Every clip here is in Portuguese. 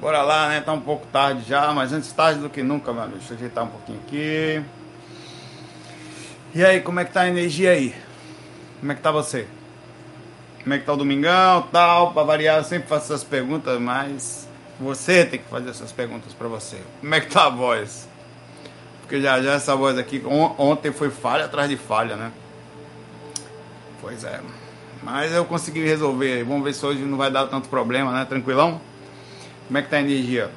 Bora lá, né? Tá um pouco tarde já, mas antes tarde do que nunca, meu amigo. Deixa eu ajeitar um pouquinho aqui. E aí, como é que tá a energia aí? Como é que tá você? Como é que tá o domingão, tal? Pra variar, eu sempre faço essas perguntas, mas você tem que fazer essas perguntas pra você. Como é que tá a voz? Porque já já essa voz aqui, ontem foi falha atrás de falha, né? Pois é. Mas eu consegui resolver. Vamos ver se hoje não vai dar tanto problema, né? Tranquilão? Como é que tá a energia?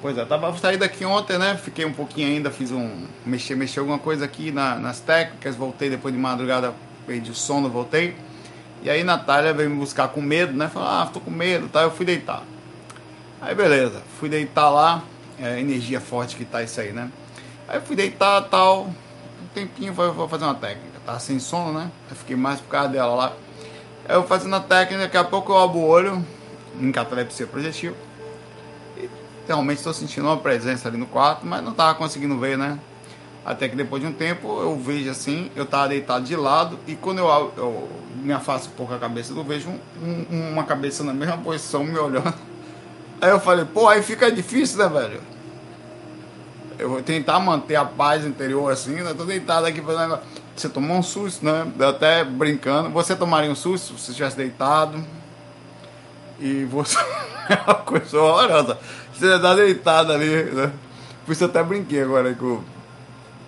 Pois é, tava saí daqui ontem, né? Fiquei um pouquinho ainda, fiz um. Mexi, mexi alguma coisa aqui na, nas técnicas, voltei depois de madrugada, perdi o sono, voltei. E aí Natália veio me buscar com medo, né? Falou, ah, tô com medo, tá? Eu fui deitar. Aí beleza, fui deitar lá, é, energia forte que tá isso aí, né? Aí fui deitar tal, um tempinho vou fazer uma técnica. Tava sem sono, né? Eu fiquei mais por causa dela lá. Aí eu fazendo a técnica, daqui a pouco eu abro o olho, em catalepsia projetiva. E realmente estou sentindo uma presença ali no quarto, mas não estava conseguindo ver, né? Até que depois de um tempo eu vejo assim, eu estava deitado de lado e quando eu, eu, me afasto um pouco a cabeça, eu vejo um, um, uma cabeça na mesma posição me olhando. Aí eu falei, pô, aí fica difícil, né, velho? Eu vou tentar manter a paz interior assim, né? Tô deitado aqui fazendo. Você tomou um susto, né? Até brincando. Você tomaria um susto se você estivesse deitado? E você é uma coisa horrorosa. Você tá deitado ali, né? Por isso eu até brinquei agora com.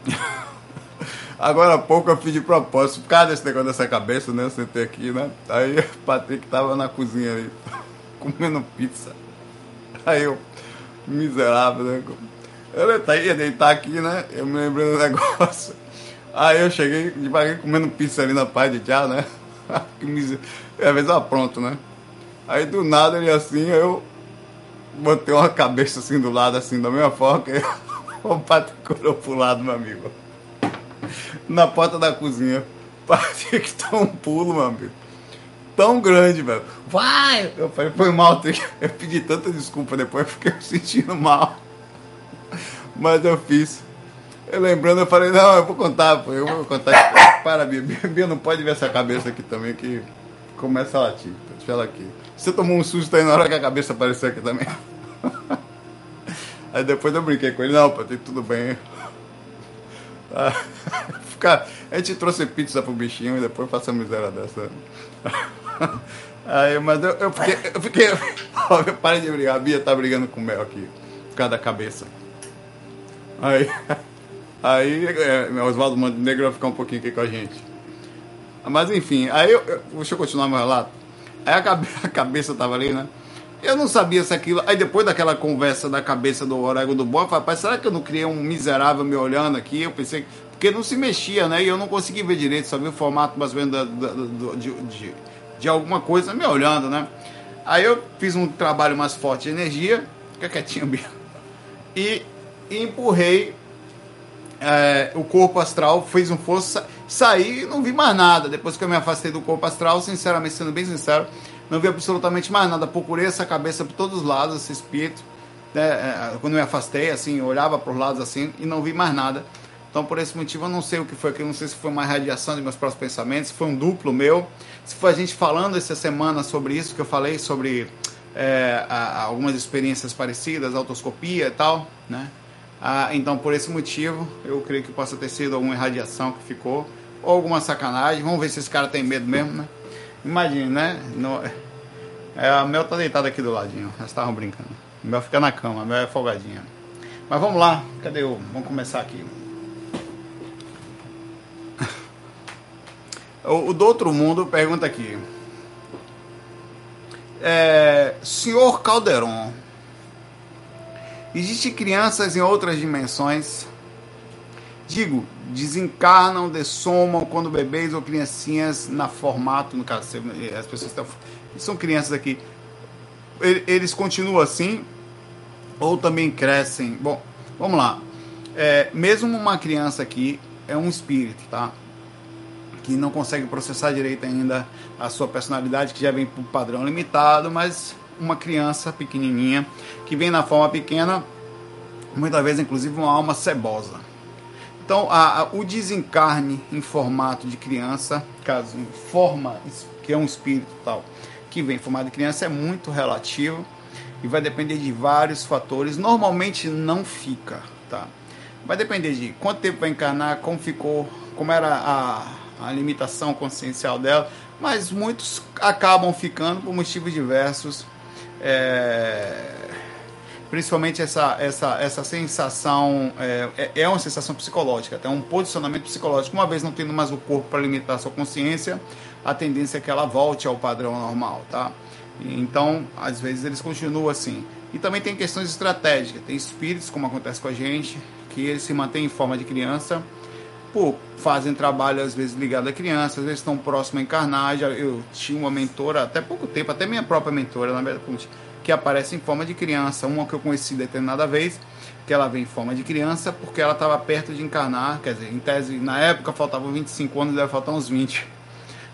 Agora há pouco eu fiz de propósito, por causa desse negócio dessa cabeça, né? Eu sentei aqui, né? Aí o Patrick tava na cozinha ali, comendo pizza. Aí eu, miserável, né? Eu ia deitar aqui, né? Eu me lembrei do negócio. Aí eu cheguei devagar comendo pizza ali na paz de tchau, né? que miséria. Às vezes eu apronto, né? Aí do nada ele assim, eu botei uma cabeça assim do lado, assim, da mesma forma que o Patrick olhou pro lado, meu amigo. Na porta da cozinha. Parecia que tá um pulo, meu amigo. Tão grande, velho. Vai! Eu falei, foi mal, eu pedi tanta desculpa depois, fiquei me sentindo mal. Mas eu fiz. Eu lembrando, eu falei, não, eu vou contar, eu vou contar. Para, Bia. Bia não pode ver essa cabeça aqui também, que começa a latir. Deixa ela aqui. Você tomou um susto aí na hora que a cabeça apareceu aqui também. Aí depois eu brinquei com ele, não, Patrick, tudo bem. A gente trouxe pizza pro bichinho e depois faça a miséria dessa. Aí, mas eu, eu fiquei. Eu fiquei. Para de brigar, a Bia tá brigando com o Mel aqui, por causa da cabeça. Aí. Aí é, Oswaldo Montenegro vai ficar um pouquinho aqui com a gente. Mas enfim, aí eu, eu, deixa eu continuar meu relato. Aí a, cabe, a cabeça tava ali, né? Eu não sabia se aquilo. Aí depois daquela conversa da cabeça do Orego do Boa, eu falei, rapaz, será que eu não criei um miserável me olhando aqui? Eu pensei. Porque não se mexia, né? E eu não consegui ver direito, só vi o formato mais ou menos da, da, da, de, de, de, alguma coisa me olhando, né? Aí eu fiz um trabalho mais forte de energia, fica quietinho, Bia. E empurrei é, o corpo astral, fez um força, saí e não vi mais nada. Depois que eu me afastei do corpo astral, sinceramente, sendo bem sincero, não vi absolutamente mais nada. Procurei essa cabeça por todos os lados, esse espírito. Né? É, quando eu me afastei, assim, olhava para os lados assim e não vi mais nada. Então, por esse motivo, eu não sei o que foi aquilo. Não sei se foi uma radiação de meus próprios pensamentos, se foi um duplo meu. Se foi a gente falando essa semana sobre isso, que eu falei sobre é, algumas experiências parecidas, autoscopia e tal, né? Ah, então, por esse motivo, eu creio que possa ter sido alguma irradiação que ficou, ou alguma sacanagem. Vamos ver se esse cara tem medo mesmo, né? Imagine, né? No, é, a Mel tá deitada aqui do ladinho, elas estavam brincando. A Mel fica na cama, a Mel é folgadinha. Mas vamos lá, cadê o. Vamos começar aqui. O, o do outro mundo pergunta aqui. É, senhor Calderon, Existem crianças em outras dimensões. Digo, desencarnam, dessomam quando bebês ou criancinhas na formato, no caso, as pessoas estão, são crianças aqui. Eles continuam assim ou também crescem? Bom, vamos lá. É, mesmo uma criança aqui é um espírito, tá? Que não consegue processar direito ainda a sua personalidade, que já vem por padrão limitado, mas uma criança pequenininha que vem na forma pequena, muitas vezes inclusive uma alma cebosa. Então, a, a, o desencarne em formato de criança, caso forma que é um espírito tal, que vem em formato de criança, é muito relativo. e vai depender de vários fatores. Normalmente não fica, tá? Vai depender de quanto tempo vai encarnar, como ficou, como era a, a limitação consciencial dela, mas muitos acabam ficando por motivos diversos. É, principalmente essa, essa, essa sensação, é, é, é uma sensação psicológica, é um posicionamento psicológico. Uma vez não tendo mais o corpo para limitar a sua consciência, a tendência é que ela volte ao padrão normal, tá? Então, às vezes eles continuam assim. E também tem questões estratégicas, tem espíritos, como acontece com a gente, que eles se mantêm em forma de criança, por fazem trabalho às vezes ligado à criança, às vezes estão próximo a encarnar. Já, eu tinha uma mentora até pouco tempo, até minha própria mentora, na verdade, que aparece em forma de criança. Uma que eu conheci determinada vez, que ela vem em forma de criança, porque ela estava perto de encarnar, quer dizer, em tese, na época faltavam 25 anos, deve faltar uns 20.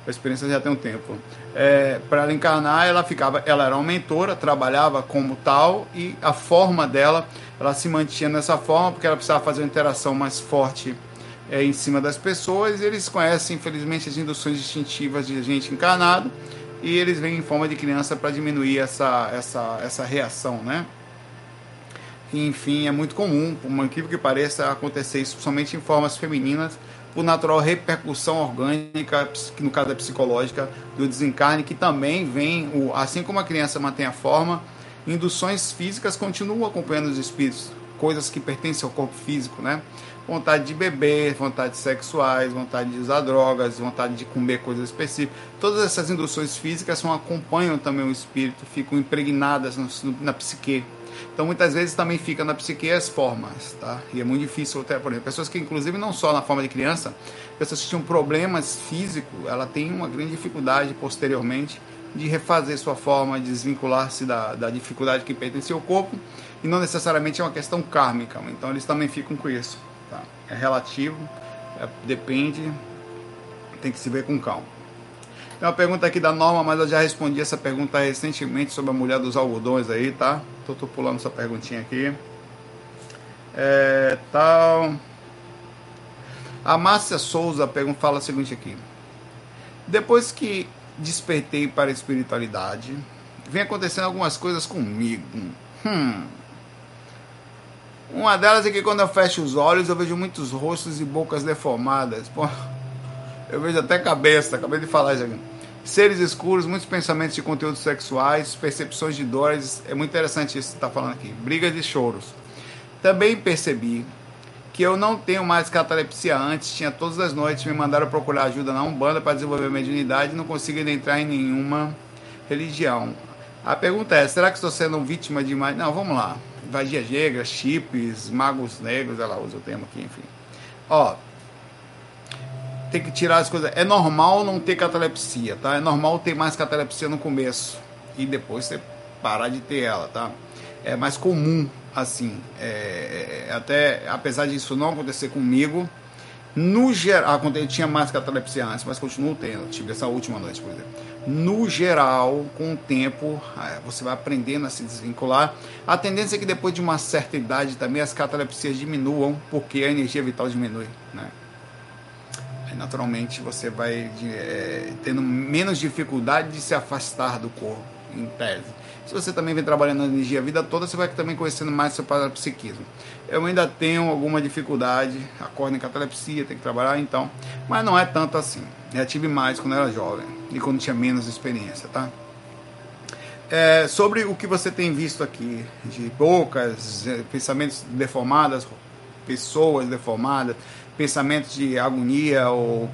A experiência já tem um tempo. É, para ela encarnar, ela ficava, ela era uma mentora, trabalhava como tal e a forma dela, ela se mantinha nessa forma porque ela precisava fazer uma interação mais forte é, em cima das pessoas. Eles conhecem, infelizmente, as induções instintivas de gente encarnado e eles vêm em forma de criança para diminuir essa, essa, essa reação, né? Enfim, é muito comum, por uma incrível que pareça, acontecer isso, somente em formas femininas, por natural repercussão orgânica, no caso é psicológica, do desencarne, que também vem, assim como a criança mantém a forma, induções físicas continuam acompanhando os espíritos, coisas que pertencem ao corpo físico, né? Vontade de beber, vontades sexuais, vontade de usar drogas, vontade de comer coisas específicas. Todas essas induções físicas acompanham também o espírito, ficam impregnadas na psique. Então muitas vezes também fica na psique as formas, tá? E é muito difícil, até, por exemplo, pessoas que inclusive não só na forma de criança, pessoas que tinham problemas físicos, ela tem uma grande dificuldade posteriormente de refazer sua forma, de desvincular-se da, da dificuldade que pertence ao corpo, e não necessariamente é uma questão kármica, então eles também ficam com isso. É relativo, é, depende, tem que se ver com calma. Tem uma pergunta aqui da Norma, mas eu já respondi essa pergunta recentemente sobre a mulher dos algodões aí, tá? Tô, tô pulando essa perguntinha aqui. É, tal. A Márcia Souza pergunta, fala o seguinte aqui. Depois que despertei para a espiritualidade, vem acontecendo algumas coisas comigo. Hum, uma delas é que quando eu fecho os olhos eu vejo muitos rostos e bocas deformadas. Pô, eu vejo até cabeça, acabei de falar isso aqui. Seres escuros, muitos pensamentos de conteúdos sexuais, percepções de dores. É muito interessante isso que está falando aqui. Brigas e choros. Também percebi que eu não tenho mais catalepsia antes. Tinha todas as noites me mandaram procurar ajuda na Umbanda para desenvolver mediunidade não consigo entrar em nenhuma religião. A pergunta é: será que estou sendo vítima de mais? Não, vamos lá vagia negra, chips, magos negros, ela usa o termo aqui, enfim. Ó, tem que tirar as coisas. É normal não ter catalepsia, tá? É normal ter mais catalepsia no começo e depois você parar de ter ela, tá? É mais comum assim. É, é até apesar disso não acontecer comigo, no geral, ah, eu tinha mais catalepsia antes, mas continuo tendo. Tive essa última noite, por exemplo no geral, com o tempo, é, você vai aprendendo a se desvincular. A tendência é que depois de uma certa idade também as catalepsias diminuam, porque a energia vital diminui. Né? Aí, naturalmente você vai é, tendo menos dificuldade de se afastar do corpo, em tese. Se você também vem trabalhando na energia a vida toda, você vai também conhecendo mais seu parapsiquismo. Eu ainda tenho alguma dificuldade, acordo em catalepsia, tenho que trabalhar então, mas não é tanto assim. Já tive mais quando era jovem e quando tinha menos experiência, tá? É, sobre o que você tem visto aqui, de bocas, é, pensamentos deformados, pessoas deformadas, pensamentos de agonia, ou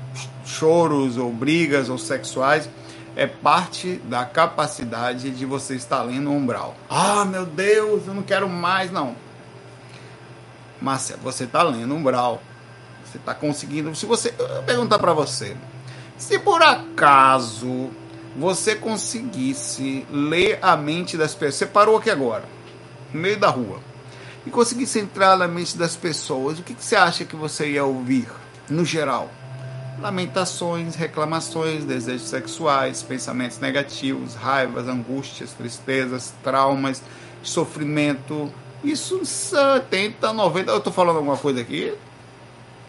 choros, ou brigas, ou sexuais, é parte da capacidade de você estar lendo o umbral. Ah, meu Deus, eu não quero mais, não. Mas você está lendo umbral. Você está conseguindo. Se você. Eu perguntar para você. Se por acaso você conseguisse ler a mente das pessoas. Você parou aqui agora, no meio da rua. E conseguisse entrar na mente das pessoas, o que, que você acha que você ia ouvir, no geral? lamentações, reclamações, desejos sexuais, pensamentos negativos, raivas, angústias, tristezas, traumas, sofrimento. Isso 70, 90. Eu estou falando alguma coisa aqui?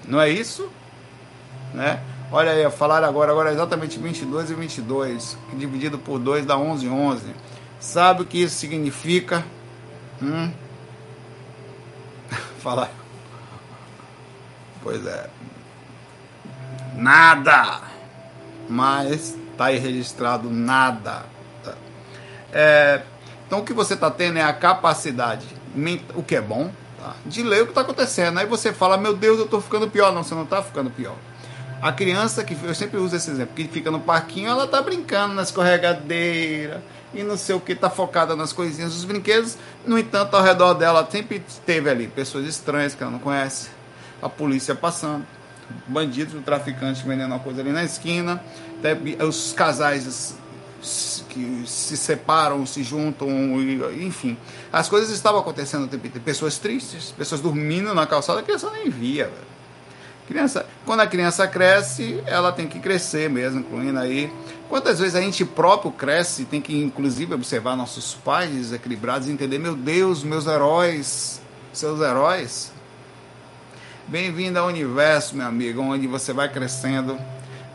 Não é isso? Né? Olha aí, falaram agora, agora é exatamente 22 e 22, dividido por 2 dá 11, 11. Sabe o que isso significa? Hum? Fala. Pois é. Nada. Mas tá aí registrado nada. É, então o que você está tendo é a capacidade, o que é bom, tá? de ler o que está acontecendo. Aí você fala, meu Deus, eu estou ficando pior. Não, você não está ficando pior. A criança, que eu sempre uso esse exemplo, que fica no parquinho, ela está brincando na escorregadeira e não sei o que, está focada nas coisinhas dos brinquedos. No entanto, ao redor dela sempre teve ali pessoas estranhas que ela não conhece, a polícia passando, bandidos, o traficante vendendo uma coisa ali na esquina, os casais que se separam, se juntam, enfim. As coisas estavam acontecendo o tempo inteiro. Pessoas tristes, pessoas dormindo na calçada, a criança nem via. Velho. Criança, quando a criança cresce, ela tem que crescer mesmo, incluindo aí. Quantas vezes a gente próprio cresce, tem que inclusive observar nossos pais desequilibrados e entender, meu Deus, meus heróis, seus heróis. Bem-vindo ao universo, meu amigo, onde você vai crescendo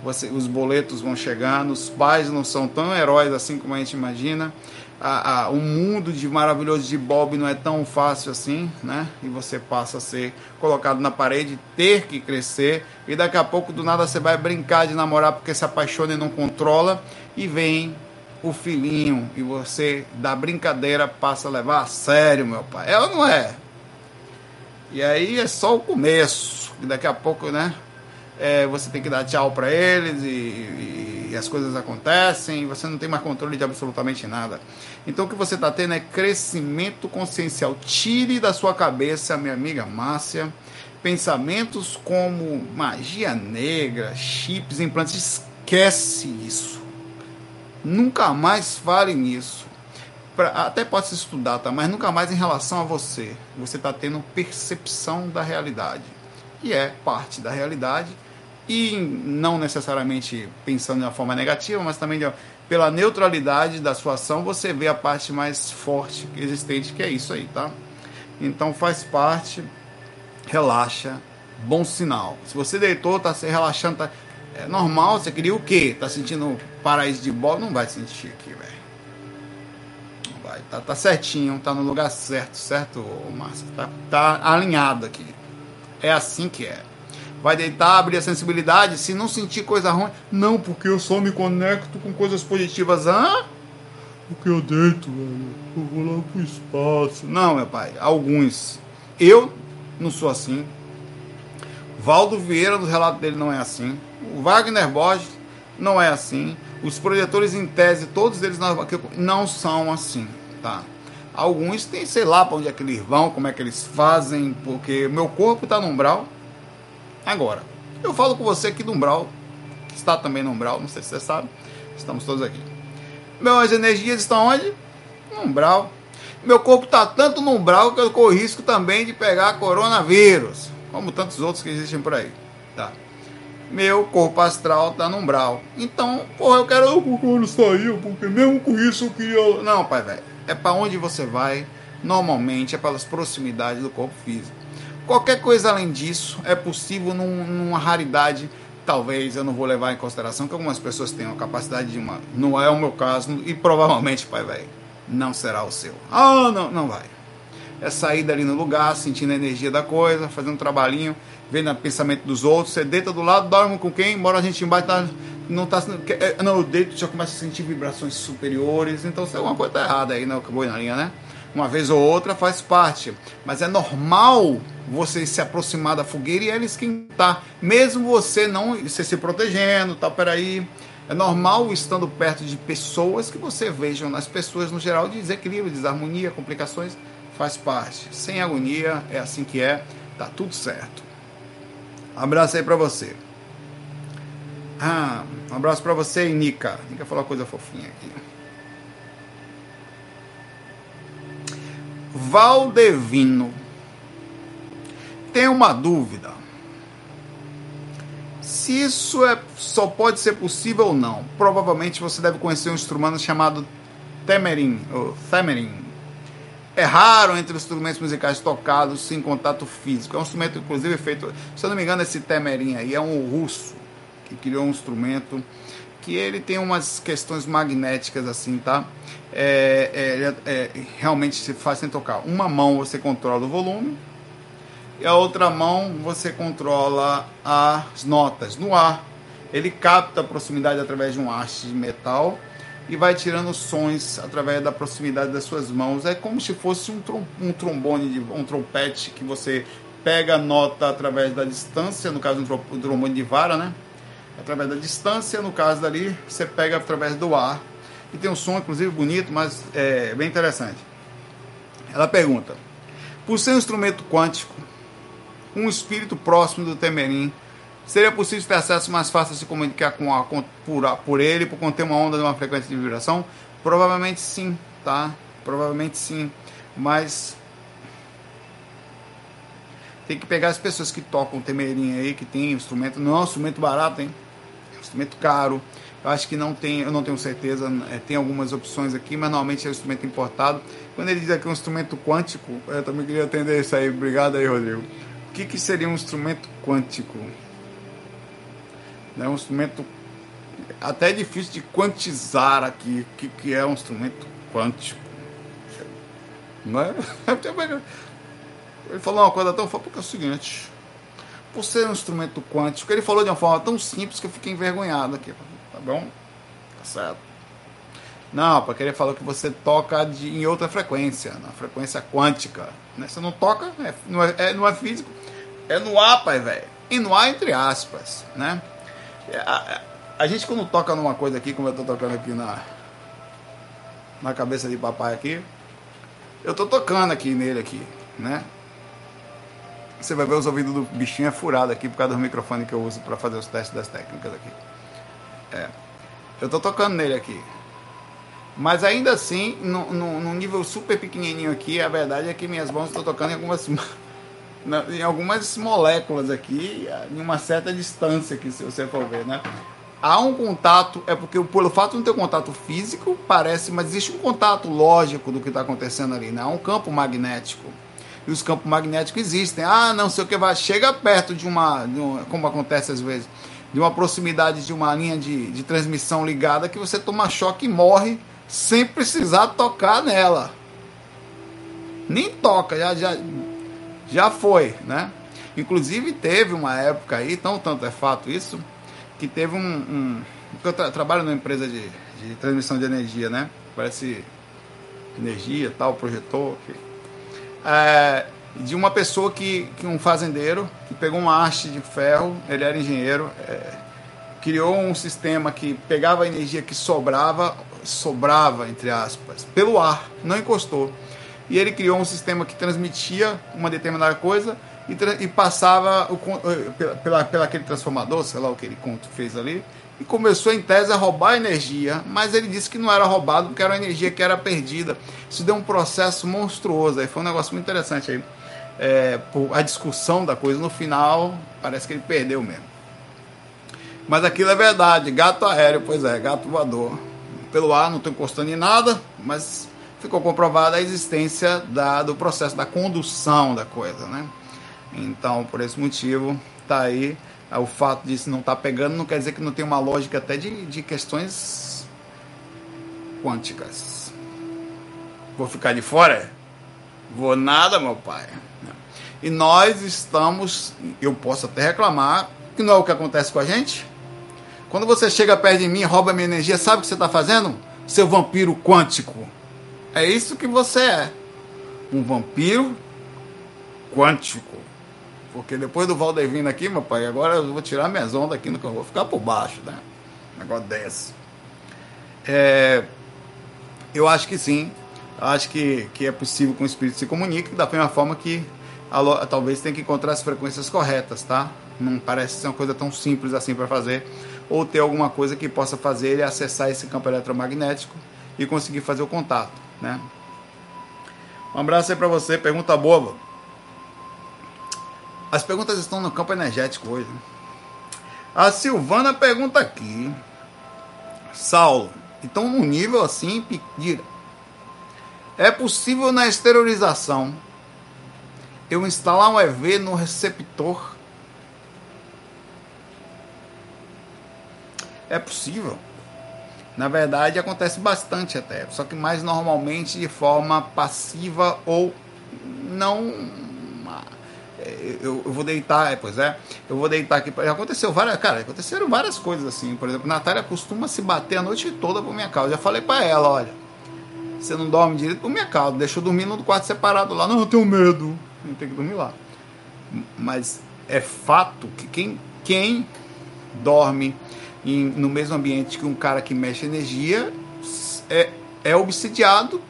você, os boletos vão chegando, os pais não são tão heróis assim como a gente imagina. A, a, o mundo de maravilhoso de Bob não é tão fácil assim, né? E você passa a ser colocado na parede, ter que crescer, e daqui a pouco do nada você vai brincar de namorar porque se apaixona e não controla, e vem o filhinho, e você da brincadeira passa a levar a sério, meu pai. É ou não é? E aí é só o começo, e daqui a pouco, né? é, você tem que dar tchau para eles e, e, as coisas acontecem, você não tem mais controle de absolutamente nada. Então o que você está tendo é crescimento consciencial. Tire da sua cabeça, minha amiga Márcia, pensamentos como magia negra, chips, implantes. Esquece isso. Nunca mais fale nisso. Pra, até pode se estudar, tá? mas nunca mais em relação a você. Você está tendo percepção da realidade. E é parte da realidade e não necessariamente pensando de uma forma negativa, mas também de, pela neutralidade da sua ação, você vê a parte mais forte existente, que é isso aí, tá? Então faz parte, relaxa, bom sinal. Se você deitou, tá se relaxando, tá, é normal, você queria o quê? Tá sentindo paraíso de bola? Não vai sentir aqui, velho. Não vai, tá, tá certinho, tá no lugar certo, certo, Márcio? Tá, tá alinhado aqui. É assim que é vai deitar, abrir a sensibilidade, se não sentir coisa ruim, não, porque eu só me conecto com coisas positivas. Hã? Porque eu deito, velho. Eu vou lá pro espaço. Não, meu pai, alguns. Eu não sou assim. Valdo Vieira, no relato dele, não é assim. O Wagner Borges não é assim. Os projetores em tese, todos eles não são assim, tá? Alguns têm, sei lá, para onde é que eles vão, como é que eles fazem, porque meu corpo está no umbral, Agora, eu falo com você aqui do Umbral, que está também no Umbral, não sei se você sabe, estamos todos aqui. Meus energias estão onde? No Umbral. Meu corpo está tanto no Umbral que eu corro risco também de pegar coronavírus, como tantos outros que existem por aí. Tá? Meu corpo astral está no Umbral. Então, porra, eu quero. Eu quero sair, porque mesmo com isso eu queria. Não, pai, velho. É para onde você vai, normalmente, é pelas proximidades do corpo físico. Qualquer coisa além disso é possível num, numa raridade. Talvez eu não vou levar em consideração que algumas pessoas tenham a capacidade de uma. Não é o meu caso e provavelmente, pai velho, não será o seu. Ah, não, não vai. É sair dali no lugar, sentindo a energia da coisa, fazendo um trabalhinho, vendo o pensamento dos outros. Você deita do lado, dorme com quem? Embora a gente embaixo tá, não tá. É, não, eu deito já começa a sentir vibrações superiores. Então, se alguma coisa tá errada aí, não, acabou na linha, né? Uma vez ou outra faz parte. Mas é normal você se aproximar da fogueira e ela esquentar, mesmo você não você se protegendo, tal, peraí. É normal estando perto de pessoas que você veja nas pessoas no geral desequilíbrio, desarmonia, complicações, faz parte. Sem agonia, é assim que é, tá tudo certo. Abraço aí para você. Ah, um abraço para você, Nica. Nica falou uma coisa fofinha aqui. Valdevino tem uma dúvida. Se isso é, só pode ser possível ou não. Provavelmente você deve conhecer um instrumento chamado temerin, ou. É raro entre os instrumentos musicais tocados sem contato físico. É um instrumento, inclusive, feito, se eu não me engano, esse temerin aí é um russo que criou um instrumento que ele tem umas questões magnéticas assim, tá? É, é, é, realmente se faz sem tocar. Uma mão você controla o volume e a outra mão você controla as notas no ar. Ele capta a proximidade através de um haste de metal e vai tirando sons através da proximidade das suas mãos. É como se fosse um, trom um trombone, um trompete que você pega a nota através da distância, no caso um trombone de vara, né? através da distância, no caso dali, você pega através do ar. Tem um som, inclusive, bonito, mas é bem interessante. Ela pergunta: por ser um instrumento quântico, um espírito próximo do Temerim, seria possível ter acesso mais fácil a se comunicar com a, com, por, por ele, por conter uma onda de uma frequência de vibração? Provavelmente sim, tá? Provavelmente sim. Mas tem que pegar as pessoas que tocam temerim aí, que tem instrumento, não é um instrumento barato, hein? instrumento caro. Eu acho que não tem, eu não tenho certeza, é, tem algumas opções aqui, mas normalmente é um instrumento importado. Quando ele diz aqui um instrumento quântico, eu também queria atender isso aí. Obrigado aí, Rodrigo. O que, que seria um instrumento quântico? É um instrumento até difícil de quantizar aqui o que, que é um instrumento quântico. Não é? Ele falou uma coisa tão foda porque é o seguinte por ser um instrumento quântico, ele falou de uma forma tão simples que eu fiquei envergonhado aqui. Tá bom? Tá certo. Não, porque ele falou que você toca de, em outra frequência, na frequência quântica. Né? Você não toca, é, não, é, é, não é físico, é no ar, pai, velho. E no ar, entre aspas, né? É, a, a, a, gente quando toca numa coisa aqui, como eu tô tocando aqui na, na cabeça de papai aqui, eu tô tocando aqui nele aqui, né? Você vai ver os ouvidos do bichinho é furado aqui por causa do microfone que eu uso para fazer os testes das técnicas aqui. É. Eu tô tocando nele aqui. Mas ainda assim, no, num nível super pequenininho aqui, a verdade é que minhas mãos estão tocando em algumas, em algumas moléculas aqui, em uma certa distância aqui, se você for ver, né? Há um contato, é porque pelo fato de não ter um contato físico, parece, mas existe um contato lógico do que está acontecendo ali, né? Há um campo magnético e os campos magnéticos existem. Ah, não sei o que vai. Chega perto de uma, de uma, como acontece às vezes, de uma proximidade de uma linha de, de transmissão ligada que você toma choque e morre sem precisar tocar nela. Nem toca, já, já, já foi, né? Inclusive teve uma época aí, tão tanto é fato isso, que teve um. um eu tra trabalho numa empresa de, de transmissão de energia, né? Parece energia, tal, projetor, é, de uma pessoa que, que um fazendeiro que pegou uma haste de ferro, ele era engenheiro, é, criou um sistema que pegava a energia que sobrava, sobrava entre aspas, pelo ar, não encostou. E ele criou um sistema que transmitia uma determinada coisa e, e passava o, eh, pela, pela, pela, aquele transformador, sei lá o que ele fez ali, e começou em tese a roubar energia, mas ele disse que não era roubado porque era uma energia que era perdida. Isso deu um processo monstruoso, aí foi um negócio muito interessante aí. É, a discussão da coisa no final parece que ele perdeu mesmo. Mas aquilo é verdade, gato aéreo, pois é, gato voador. Pelo ar não estou encostando em nada, mas ficou comprovada a existência da, do processo da condução da coisa, né? Então, por esse motivo, tá aí é, o fato disso não estar tá pegando não quer dizer que não tem uma lógica até de, de questões quânticas. Vou ficar de fora? Vou nada, meu pai. E nós estamos, eu posso até reclamar, que não é o que acontece com a gente. Quando você chega perto de mim, rouba minha energia, sabe o que você está fazendo? Seu vampiro quântico. É isso que você é. Um vampiro quântico. Porque depois do Valdeir vindo aqui, meu pai, agora eu vou tirar minhas ondas aqui, que eu vou ficar por baixo, né? O negócio desse. É, eu acho que sim. Acho que, que é possível que o espírito se comunique da mesma forma que talvez tenha que encontrar as frequências corretas, tá? Não parece ser uma coisa tão simples assim para fazer. Ou ter alguma coisa que possa fazer ele acessar esse campo eletromagnético e conseguir fazer o contato, né? Um abraço aí para você. Pergunta boa. As perguntas estão no campo energético hoje. A Silvana pergunta aqui. Saulo, então num nível assim, pedir. É possível na esterilização eu instalar um EV no receptor? É possível. Na verdade, acontece bastante até, só que mais normalmente de forma passiva ou não. Eu, eu vou deitar, é, pois é, eu vou deitar aqui. Aconteceu várias, cara, aconteceram várias coisas assim. Por exemplo, Natália costuma se bater a noite toda por minha causa. Já falei para ela, olha, você não dorme direito por minha causa, deixa eu dormir no quarto separado lá. Não, eu tenho medo, não tem que dormir lá. Mas é fato que quem, quem dorme em, no mesmo ambiente que um cara que mexe energia é, é obsidiado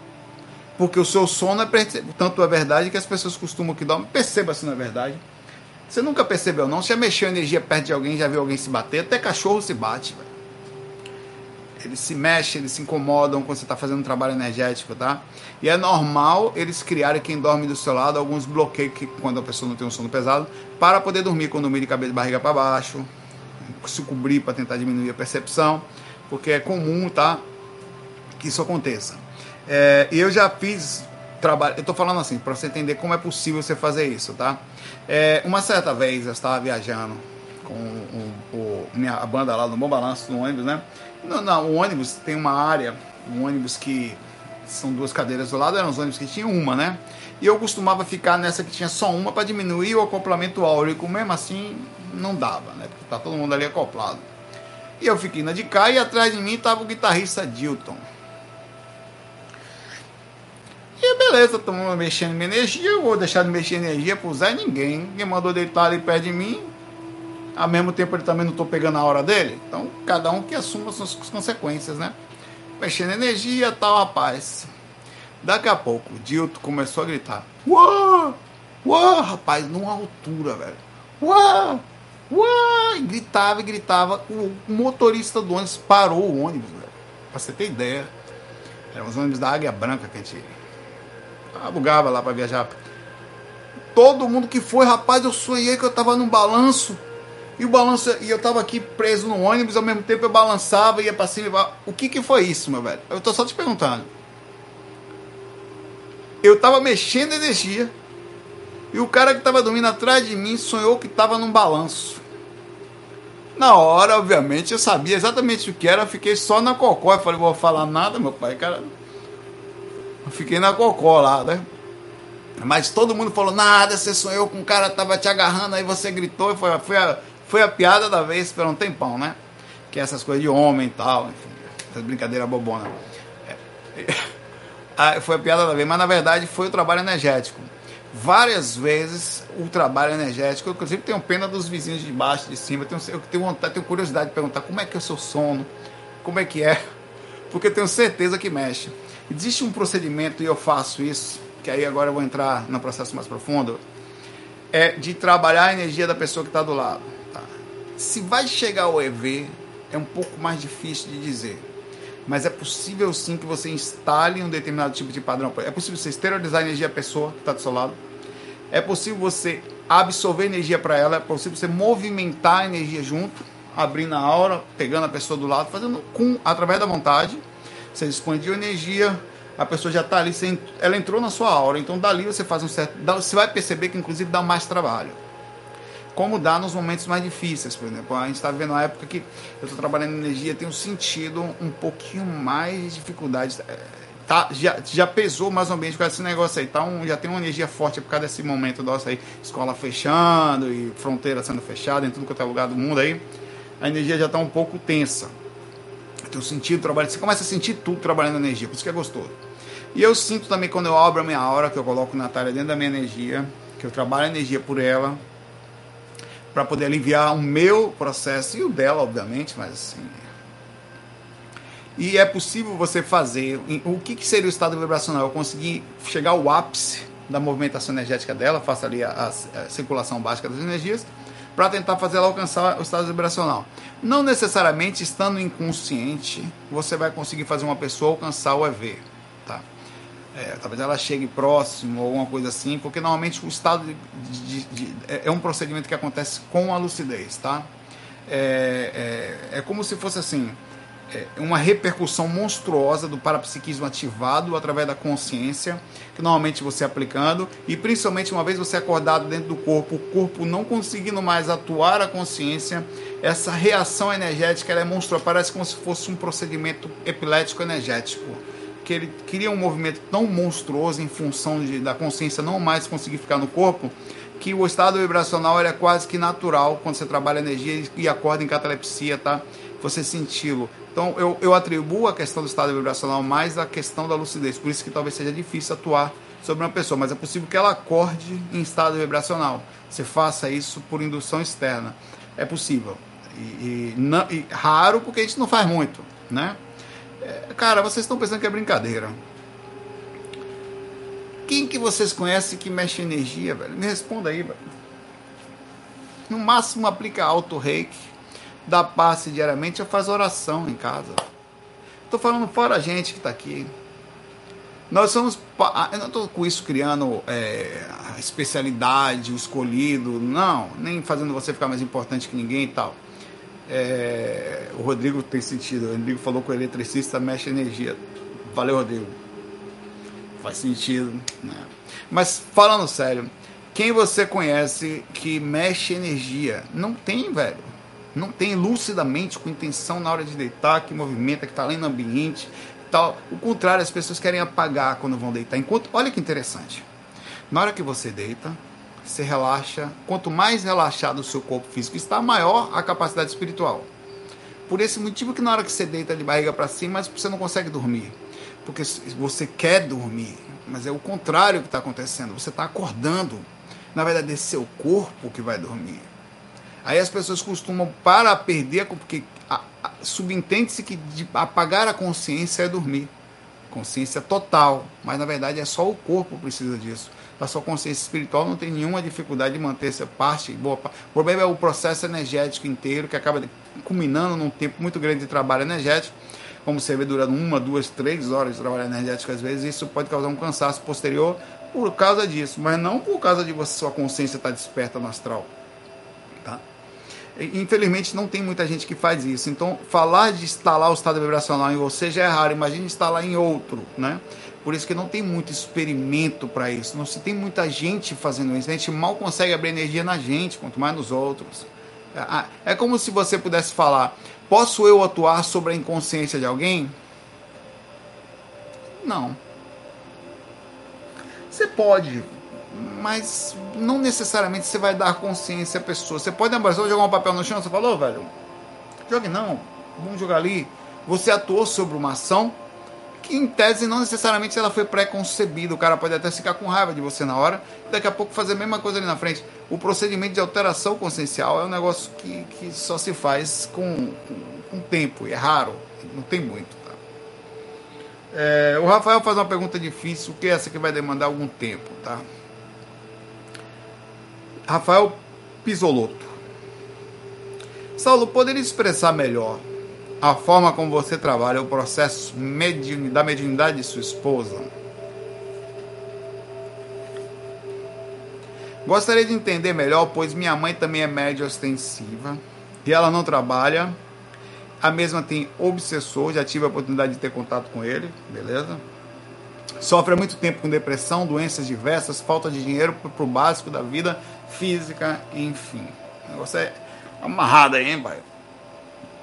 porque o seu sono é tanto é verdade que as pessoas costumam que dormem perceba se não é verdade você nunca percebeu não já mexeu energia perto de alguém já viu alguém se bater até cachorro se bate véio. Eles se mexem eles se incomodam quando você está fazendo um trabalho energético tá e é normal eles criarem quem dorme do seu lado alguns bloqueios que quando a pessoa não tem um sono pesado para poder dormir quando dormir de cabeça de barriga para baixo se cobrir para tentar diminuir a percepção, porque é comum, tá? Que isso aconteça. É, eu já fiz trabalho, eu estou falando assim, para você entender como é possível você fazer isso, tá? É, uma certa vez eu estava viajando com o, o, minha, a banda lá no Bom Balanço, no ônibus, né? Não, não, o ônibus tem uma área, um ônibus que são duas cadeiras do lado, eram os ônibus que tinham uma, né? E eu costumava ficar nessa que tinha só uma para diminuir o acoplamento áurico, mesmo assim não dava, né? Porque tá todo mundo ali acoplado. E eu fiquei na de cá e atrás de mim tava o guitarrista Dilton. E beleza, estamos mexendo em minha energia, eu vou deixar de mexer energia pro Zé ninguém. Ninguém mandou deitar ali perto de mim. Ao mesmo tempo ele também não tô pegando a hora dele. Então cada um que assuma as suas consequências, né? Mexendo energia tal, rapaz. Daqui a pouco, o Dilton começou a gritar. Uau! Uau, rapaz, numa altura, velho. Uau! Uau! E gritava e gritava. O motorista do ônibus parou o ônibus, velho. Pra você ter ideia. Eram os ônibus da Águia Branca que a gente alugava lá para viajar. Todo mundo que foi, rapaz, eu sonhei que eu tava num balanço. E o balanço, e eu tava aqui preso no ônibus, ao mesmo tempo eu balançava, ia pra cima e pra... O que que foi isso, meu velho? Eu tô só te perguntando. Eu tava mexendo energia. E o cara que tava dormindo atrás de mim sonhou que tava num balanço. Na hora, obviamente, eu sabia exatamente o que era, eu fiquei só na cocó. Eu falei, vou falar nada, meu pai, cara. Eu fiquei na cocó lá, né? Mas todo mundo falou, nada, você sonhou com um cara tava te agarrando, aí você gritou foi, foi, a, foi a piada da vez por um tempão, né? Que é essas coisas de homem e tal, enfim, essas brincadeiras bobona. É, foi a piada da vez, mas na verdade foi o trabalho energético várias vezes o trabalho energético. Eu, inclusive, tenho pena dos vizinhos de baixo, de cima. Eu tenho, eu tenho, vontade, tenho curiosidade de perguntar como é que é o seu sono, como é que é, porque tenho certeza que mexe. Existe um procedimento, e eu faço isso, que aí agora eu vou entrar no processo mais profundo, é de trabalhar a energia da pessoa que está do lado. Se vai chegar ao EV, é um pouco mais difícil de dizer. Mas é possível sim que você instale um determinado tipo de padrão. É possível você esterilizar a energia da pessoa que está do seu lado. É possível você absorver energia para ela. É possível você movimentar a energia junto, abrindo a aura, pegando a pessoa do lado, fazendo com através da vontade. Você expandiu energia, a pessoa já está ali, ela entrou na sua aura. Então dali você faz um certo. Você vai perceber que inclusive dá mais trabalho como dá nos momentos mais difíceis, por exemplo. A gente está vivendo uma época que eu estou trabalhando em energia, tenho sentido um pouquinho mais de dificuldade. É, tá, já, já pesou mais ou menos com esse negócio aí, tá um, já tem uma energia forte por causa desse momento nosso aí, escola fechando e fronteira sendo fechada em tudo quanto é lugar do mundo aí, a energia já está um pouco tensa. Teu sentido trabalho, você começa a sentir tudo trabalhando energia, por isso que é gostoso. E eu sinto também quando eu abro a minha aura, que eu coloco Natália dentro da minha energia, que eu trabalho a energia por ela, para poder aliviar o meu processo e o dela, obviamente, mas assim. E é possível você fazer. O que, que seria o estado vibracional? Eu conseguir chegar ao ápice da movimentação energética dela, faça ali a, a, a circulação básica das energias, para tentar fazer ela alcançar o estado vibracional. Não necessariamente estando inconsciente, você vai conseguir fazer uma pessoa alcançar o EV. É, talvez ela chegue próximo ou alguma coisa assim, porque normalmente o estado de, de, de, é, é um procedimento que acontece com a lucidez, tá? É, é, é como se fosse assim, é, uma repercussão monstruosa do parapsiquismo ativado através da consciência, que normalmente você aplicando, e principalmente uma vez você acordado dentro do corpo, o corpo não conseguindo mais atuar a consciência, essa reação energética é monstruosa, parece como se fosse um procedimento epilético energético. Que ele cria um movimento tão monstruoso em função de, da consciência não mais conseguir ficar no corpo, que o estado vibracional é quase que natural quando você trabalha energia e acorda em catalepsia, tá? Você senti-lo. Então eu, eu atribuo a questão do estado vibracional mais à questão da lucidez. Por isso que talvez seja difícil atuar sobre uma pessoa, mas é possível que ela acorde em estado vibracional. Você faça isso por indução externa. É possível. E, e, não, e raro porque a gente não faz muito, né? É, cara, vocês estão pensando que é brincadeira. Quem que vocês conhecem que mexe energia, velho? Me responda aí, velho. No máximo aplica auto reiki dá passe diariamente ou faz oração em casa. Estou falando fora a gente que está aqui. Nós somos. Ah, eu não estou com isso criando é, especialidade, o escolhido, não, nem fazendo você ficar mais importante que ninguém e tal. É, o Rodrigo tem sentido. O Rodrigo falou que o eletricista mexe energia. Valeu, Rodrigo. Faz sentido. Né? Mas falando sério, quem você conhece que mexe energia? Não tem, velho não tem lucidamente com intenção na hora de deitar, que movimenta, que está ali no ambiente. Tal. O contrário, as pessoas querem apagar quando vão deitar. Enquanto, olha que interessante. Na hora que você deita, você relaxa. Quanto mais relaxado o seu corpo físico está, maior a capacidade espiritual. Por esse motivo que na hora que você deita de barriga para cima, você não consegue dormir. Porque você quer dormir, mas é o contrário que está acontecendo. Você está acordando. Na verdade, é seu corpo que vai dormir. Aí as pessoas costumam, para perder, porque subentende-se que apagar a consciência é dormir. Consciência total. Mas na verdade é só o corpo precisa disso. A sua consciência espiritual não tem nenhuma dificuldade de manter essa parte boa. O problema é o processo energético inteiro, que acaba culminando num tempo muito grande de trabalho energético. Como você vê, durando uma, duas, três horas de trabalho energético, às vezes, isso pode causar um cansaço posterior por causa disso, mas não por causa de você, sua consciência estar desperta no astral. Tá? Infelizmente não tem muita gente que faz isso. Então, falar de instalar o estado vibracional em você já é raro. Imagine instalar em outro, né? Por isso que não tem muito experimento para isso. Não se tem muita gente fazendo isso. A gente mal consegue abrir energia na gente, quanto mais nos outros. É, é como se você pudesse falar: posso eu atuar sobre a inconsciência de alguém? Não. Você pode, mas não necessariamente você vai dar consciência à pessoa. Você pode abraçar, jogar um papel no chão, você falou, velho, jogue não, vamos jogar ali. Você atuou sobre uma ação que em tese não necessariamente ela foi pré-concebida. O cara pode até ficar com raiva de você na hora daqui a pouco fazer a mesma coisa ali na frente. O procedimento de alteração consciencial é um negócio que, que só se faz com, com, com tempo, é raro, não tem muito. Tá? É, o Rafael faz uma pergunta difícil, que é essa que vai demandar algum tempo, tá? Rafael Pisolotto. Saulo, poderia expressar melhor a forma como você trabalha o processo da mediunidade de sua esposa? Gostaria de entender melhor, pois minha mãe também é média ostensiva e ela não trabalha. A mesma tem obsessor, já tive a oportunidade de ter contato com ele, beleza? Sofre há muito tempo com depressão, doenças diversas, falta de dinheiro para o básico da vida física, enfim. O negócio é amarrado aí, hein, pai?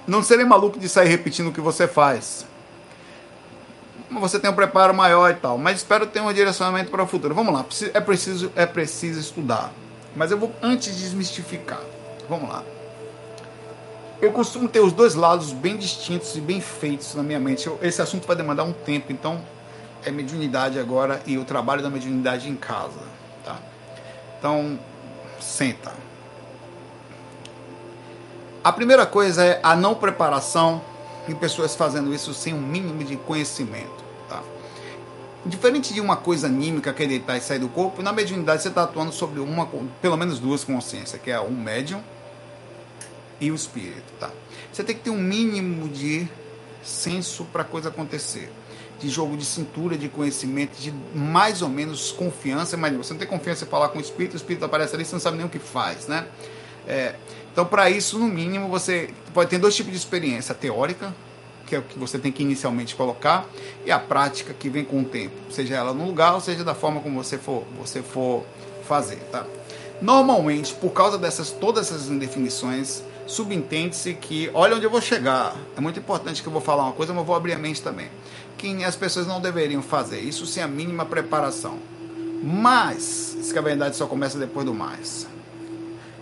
Não serei maluco de sair repetindo o que você faz. Você tem um preparo maior e tal, mas espero ter um direcionamento para o futuro. Vamos lá, é preciso, é preciso estudar. Mas eu vou antes desmistificar. Vamos lá. Eu costumo ter os dois lados bem distintos e bem feitos na minha mente. Esse assunto vai demandar um tempo, então é mediunidade agora e o trabalho da mediunidade em casa, tá? Então, senta. A primeira coisa é a não preparação e pessoas fazendo isso sem um mínimo de conhecimento. Tá? Diferente de uma coisa anímica que é deitar e sair do corpo, na mediunidade você está atuando sobre uma, pelo menos duas consciências, que é o médium e o espírito. Tá? Você tem que ter um mínimo de senso para a coisa acontecer de jogo de cintura, de conhecimento, de mais ou menos confiança. Mas você não tem confiança em falar com o espírito, o espírito aparece ali, você não sabe nem o que faz, né? É, então, para isso, no mínimo, você pode ter dois tipos de experiência: a teórica, que é o que você tem que inicialmente colocar, e a prática que vem com o tempo, seja ela no lugar, ou seja da forma como você for, você for fazer, tá? Normalmente, por causa dessas todas essas indefinições, subentende-se que, olha onde eu vou chegar. É muito importante que eu vou falar uma coisa, mas vou abrir a mente também. Que as pessoas não deveriam fazer isso sem a mínima preparação. Mas, isso que a verdade só começa depois do mais.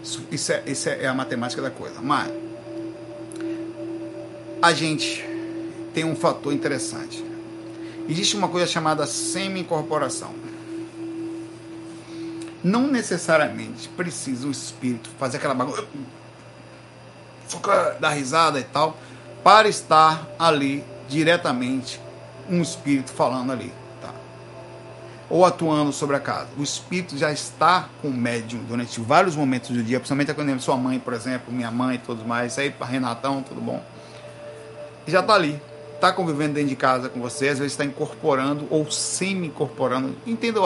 Isso, isso, é, isso é a matemática da coisa. Mas, a gente tem um fator interessante. Existe uma coisa chamada semi-incorporação. Não necessariamente precisa o espírito fazer aquela bagunça, dar risada e tal, para estar ali diretamente um espírito falando ali? Ou atuando sobre a casa. O espírito já está com o médium durante vários momentos do dia, principalmente quando sua mãe, por exemplo, minha mãe e todos mais, aí para Renatão, tudo bom? Já está ali está convivendo dentro de casa com você, às vezes está incorporando ou semi-incorporando. Entenda,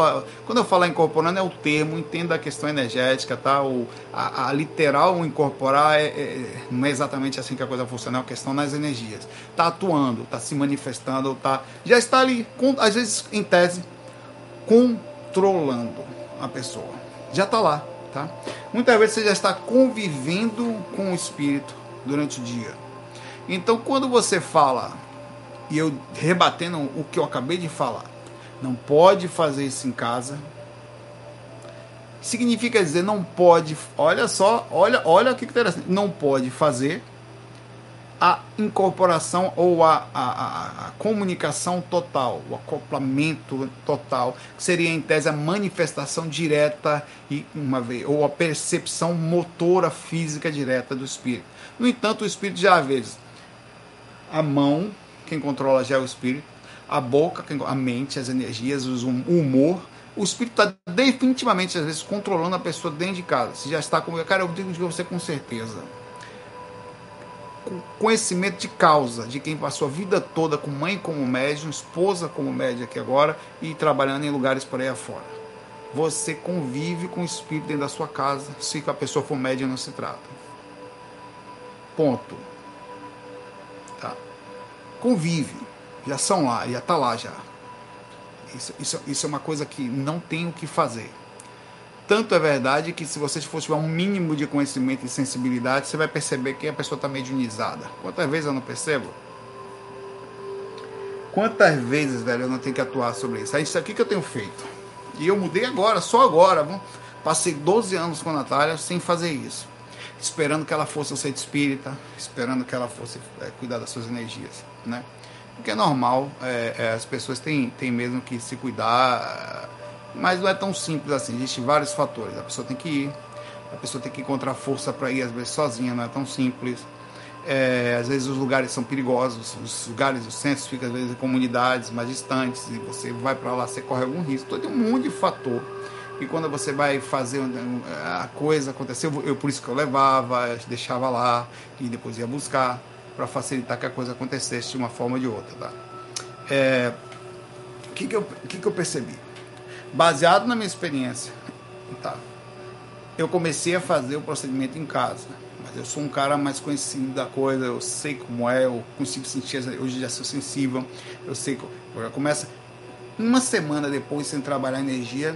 quando eu falar incorporando é o termo, entenda a questão energética, tá? O, a, a literal incorporar é, é, não é exatamente assim que a coisa funciona, é uma questão nas energias. Está atuando, está se manifestando, tá, já está ali, com, às vezes em tese, controlando a pessoa. Já está lá, tá? Muitas vezes você já está convivendo com o espírito durante o dia. Então, quando você fala e eu rebatendo o que eu acabei de falar. Não pode fazer isso em casa. Significa dizer não pode, olha só, olha, olha que interessante, não pode fazer a incorporação ou a, a, a, a, comunicação total, o acoplamento total, que seria em tese a manifestação direta e uma vez, ou a percepção motora física direta do espírito. No entanto, o espírito já às vezes a mão quem controla já é o espírito, a boca, a mente, as energias, o humor. O espírito está definitivamente, às vezes, controlando a pessoa dentro de casa. Se já está com. Cara, eu digo de você com certeza. Com conhecimento de causa, de quem passou a vida toda com mãe como médium, esposa como médium aqui agora e trabalhando em lugares por aí afora. Você convive com o espírito dentro da sua casa, se a pessoa for médium não se trata. Ponto convive, já são lá, já está lá já. Isso, isso, isso é uma coisa que não tem o que fazer. Tanto é verdade que se você for tiver um mínimo de conhecimento e sensibilidade, você vai perceber que a pessoa está mediunizada. Quantas vezes eu não percebo? Quantas vezes, velho, eu não tenho que atuar sobre isso? É isso aqui que eu tenho feito. E eu mudei agora, só agora. Passei 12 anos com a Natália sem fazer isso. Esperando que ela fosse um ser espírita, esperando que ela fosse é, cuidar das suas energias né? Porque é normal, é, é, as pessoas têm, têm mesmo que se cuidar, mas não é tão simples assim, existem vários fatores. A pessoa tem que ir, a pessoa tem que encontrar força para ir, às vezes sozinha, não é tão simples. É, às vezes os lugares são perigosos, os lugares, os centros ficam às vezes em comunidades mais distantes e você vai para lá, você corre algum risco. Então tem um monte de fator. E quando você vai fazer a coisa acontecer, eu por isso que eu levava, deixava lá e depois ia buscar para facilitar que a coisa acontecesse de uma forma ou de outra. Tá? É, o que, que, eu, que, que eu percebi? Baseado na minha experiência, tá? eu comecei a fazer o procedimento em casa. Mas eu sou um cara mais conhecido da coisa, eu sei como é, eu consigo sentir, hoje já sou sensível, eu sei que já começa. Uma semana depois, sem trabalhar energia,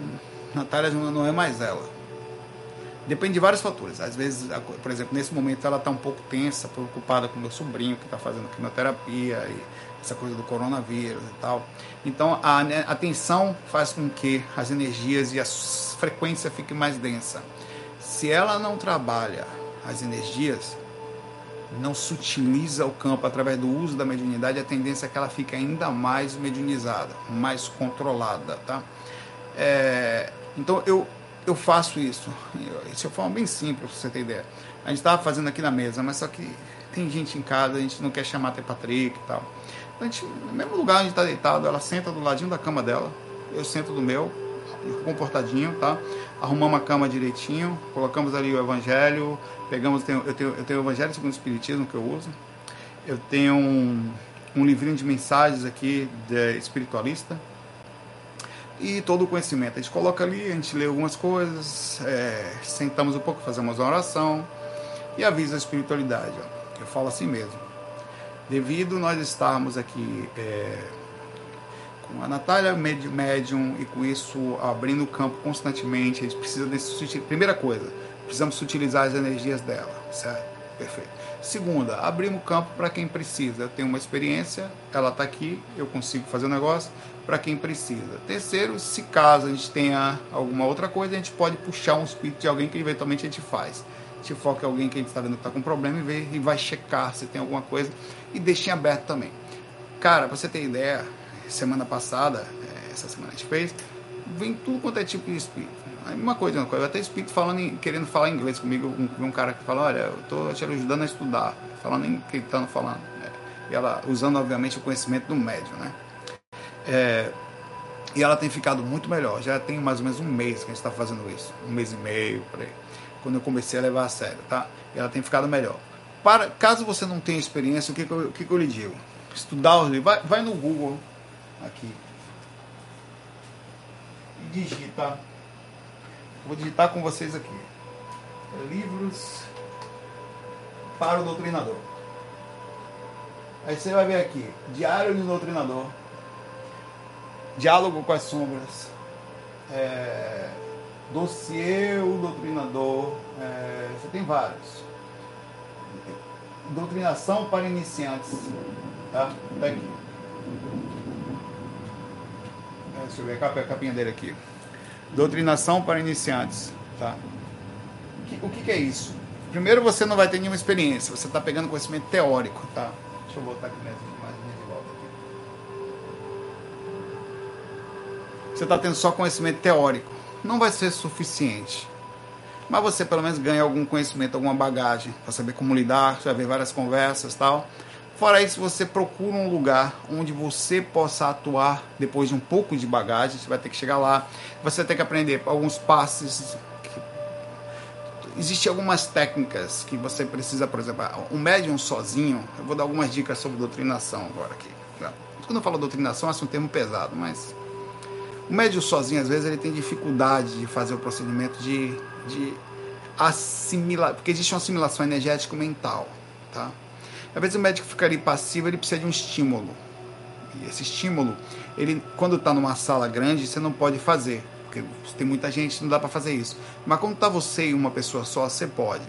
Natália não é mais ela Depende de vários fatores. Às vezes, por exemplo, nesse momento ela está um pouco tensa, preocupada com meu sobrinho que está fazendo quimioterapia e essa coisa do coronavírus e tal. Então a, né, a tensão faz com que as energias e a frequência fiquem mais densa. Se ela não trabalha as energias, não sutiliza o campo através do uso da mediunidade, a tendência é que ela fique ainda mais mediunizada, mais controlada, tá? É, então eu eu faço isso. Isso é forma bem simples, pra você ter ideia. A gente estava fazendo aqui na mesa, mas só que tem gente em casa, a gente não quer chamar até Patrick e tal. A gente, no mesmo lugar onde está deitado, ela senta do ladinho da cama dela, eu sento do meu, comportadinho, tá? Arrumamos a cama direitinho, colocamos ali o evangelho, pegamos, eu tenho, eu tenho o evangelho segundo o espiritismo que eu uso, eu tenho um, um livrinho de mensagens aqui de espiritualista, e todo o conhecimento. A gente coloca ali, a gente lê algumas coisas, é, sentamos um pouco, fazemos uma oração e avisa a espiritualidade. Ó. Eu falo assim mesmo. Devido nós estarmos aqui é, com a Natália médium e com isso abrindo o campo constantemente, a gente precisa desse. Primeira coisa, precisamos utilizar as energias dela, certo? Perfeito. Segunda, abrimos o campo para quem precisa. Eu tenho uma experiência, ela está aqui, eu consigo fazer o um negócio para quem precisa. Terceiro, se caso a gente tenha alguma outra coisa, a gente pode puxar um espírito de alguém que eventualmente a gente faz. Foca em alguém que a gente está vendo que está com problema e, vê, e vai checar se tem alguma coisa e deixa em aberto também. Cara, você ter ideia, semana passada, é, essa semana a gente fez, vem tudo quanto é tipo de espírito uma coisa, uma coisa. Até espírito falando em, querendo falar inglês comigo. Um, um cara que fala, olha, eu estou te ajudando a estudar. Falando em que estando falando. Né? E ela usando, obviamente, o conhecimento do médio, né? É, e ela tem ficado muito melhor. Já tem mais ou menos um mês que a gente está fazendo isso. Um mês e meio, por aí. Quando eu comecei a levar a sério, tá? Ela tem ficado melhor. Para, caso você não tenha experiência, o que, que, eu, o que, que eu lhe digo? Estudar os livros. Vai, vai no Google, aqui. E digita Vou digitar com vocês aqui. Livros para o doutrinador. Aí você vai ver aqui, Diário do Doutrinador, Diálogo com as Sombras, é, Dossiê o Doutrinador, é, você tem vários. Doutrinação para iniciantes, tá? Tá aqui. É, deixa eu ver a capinha dele aqui. Doutrinação para iniciantes. Tá? O que, que, é isso? Primeiro, você não vai ter nenhuma experiência, você está pegando conhecimento teórico. Tá? Deixa eu voltar aqui mais de volta. Você está tendo só conhecimento teórico. Não vai ser suficiente. Mas você pelo menos ganha algum conhecimento, alguma bagagem, para saber como lidar, você vai ver várias conversas tal. Fora isso, você procura um lugar onde você possa atuar depois de um pouco de bagagem. Você vai ter que chegar lá, você vai ter que aprender alguns passes. Existem algumas técnicas que você precisa, por exemplo, um médium sozinho. Eu vou dar algumas dicas sobre doutrinação agora aqui. Tá? Quando eu falo doutrinação, é um termo pesado, mas o médium sozinho, às vezes, ele tem dificuldade de fazer o procedimento de, de assimilar, porque existe uma assimilação energética mental, tá? Às vezes o médico ficaria passivo, ele precisa de um estímulo. E esse estímulo, ele quando está numa sala grande, você não pode fazer, porque tem muita gente, não dá para fazer isso. Mas quando está você e uma pessoa só, você pode.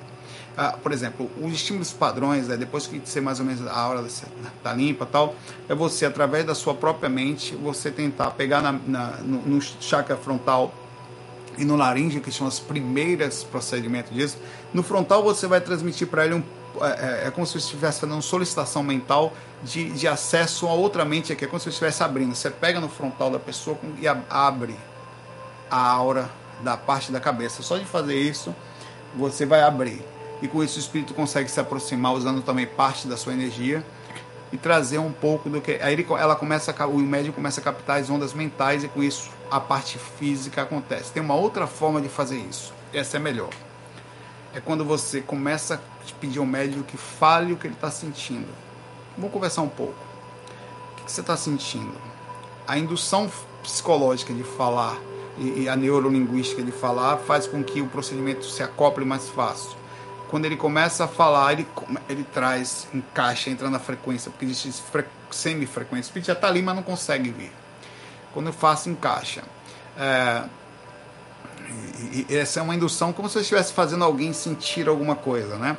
Ah, por exemplo, os estímulos padrões, é depois que você mais ou menos a aura está limpa tal, é você, através da sua própria mente, você tentar pegar na, na no, no chakra frontal e no laringe, que são os primeiros procedimentos disso. No frontal, você vai transmitir para ele um é, é, é, como se você estivesse fazendo uma solicitação mental de, de acesso a outra mente aqui. É como se você estivesse abrindo. Você pega no frontal da pessoa e abre a aura da parte da cabeça. Só de fazer isso, você vai abrir. E com isso o espírito consegue se aproximar usando também parte da sua energia e trazer um pouco do que. Aí ele, ela começa o médium começa a captar as ondas mentais e com isso a parte física acontece. Tem uma outra forma de fazer isso. Essa é melhor é quando você começa a pedir ao médico que fale o que ele está sentindo. Vamos conversar um pouco. O que você está sentindo? A indução psicológica de falar e a neurolinguística de falar faz com que o procedimento se acople mais fácil. Quando ele começa a falar, ele, ele traz, encaixa, entra na frequência, porque existe semifrequência. O espírito já está ali, mas não consegue vir. Quando eu faço, encaixa. É, e, e, essa é uma indução como se você estivesse fazendo alguém sentir alguma coisa, né?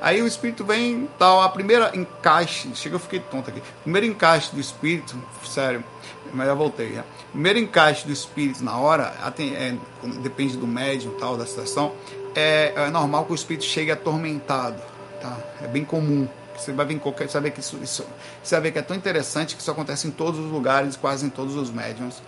Aí o espírito vem, tal, a primeira encaixe, chega eu fiquei tonto aqui. Primeiro encaixe do espírito, sério, mas já voltei. Já. Primeiro encaixe do espírito na hora, é, depende do médium, tal, da situação, é, é, normal que o espírito chegue atormentado, tá? É bem comum. Você vai ver qualquer, você vai que isso, isso, você vai ver que é tão interessante que isso acontece em todos os lugares, quase em todos os médiums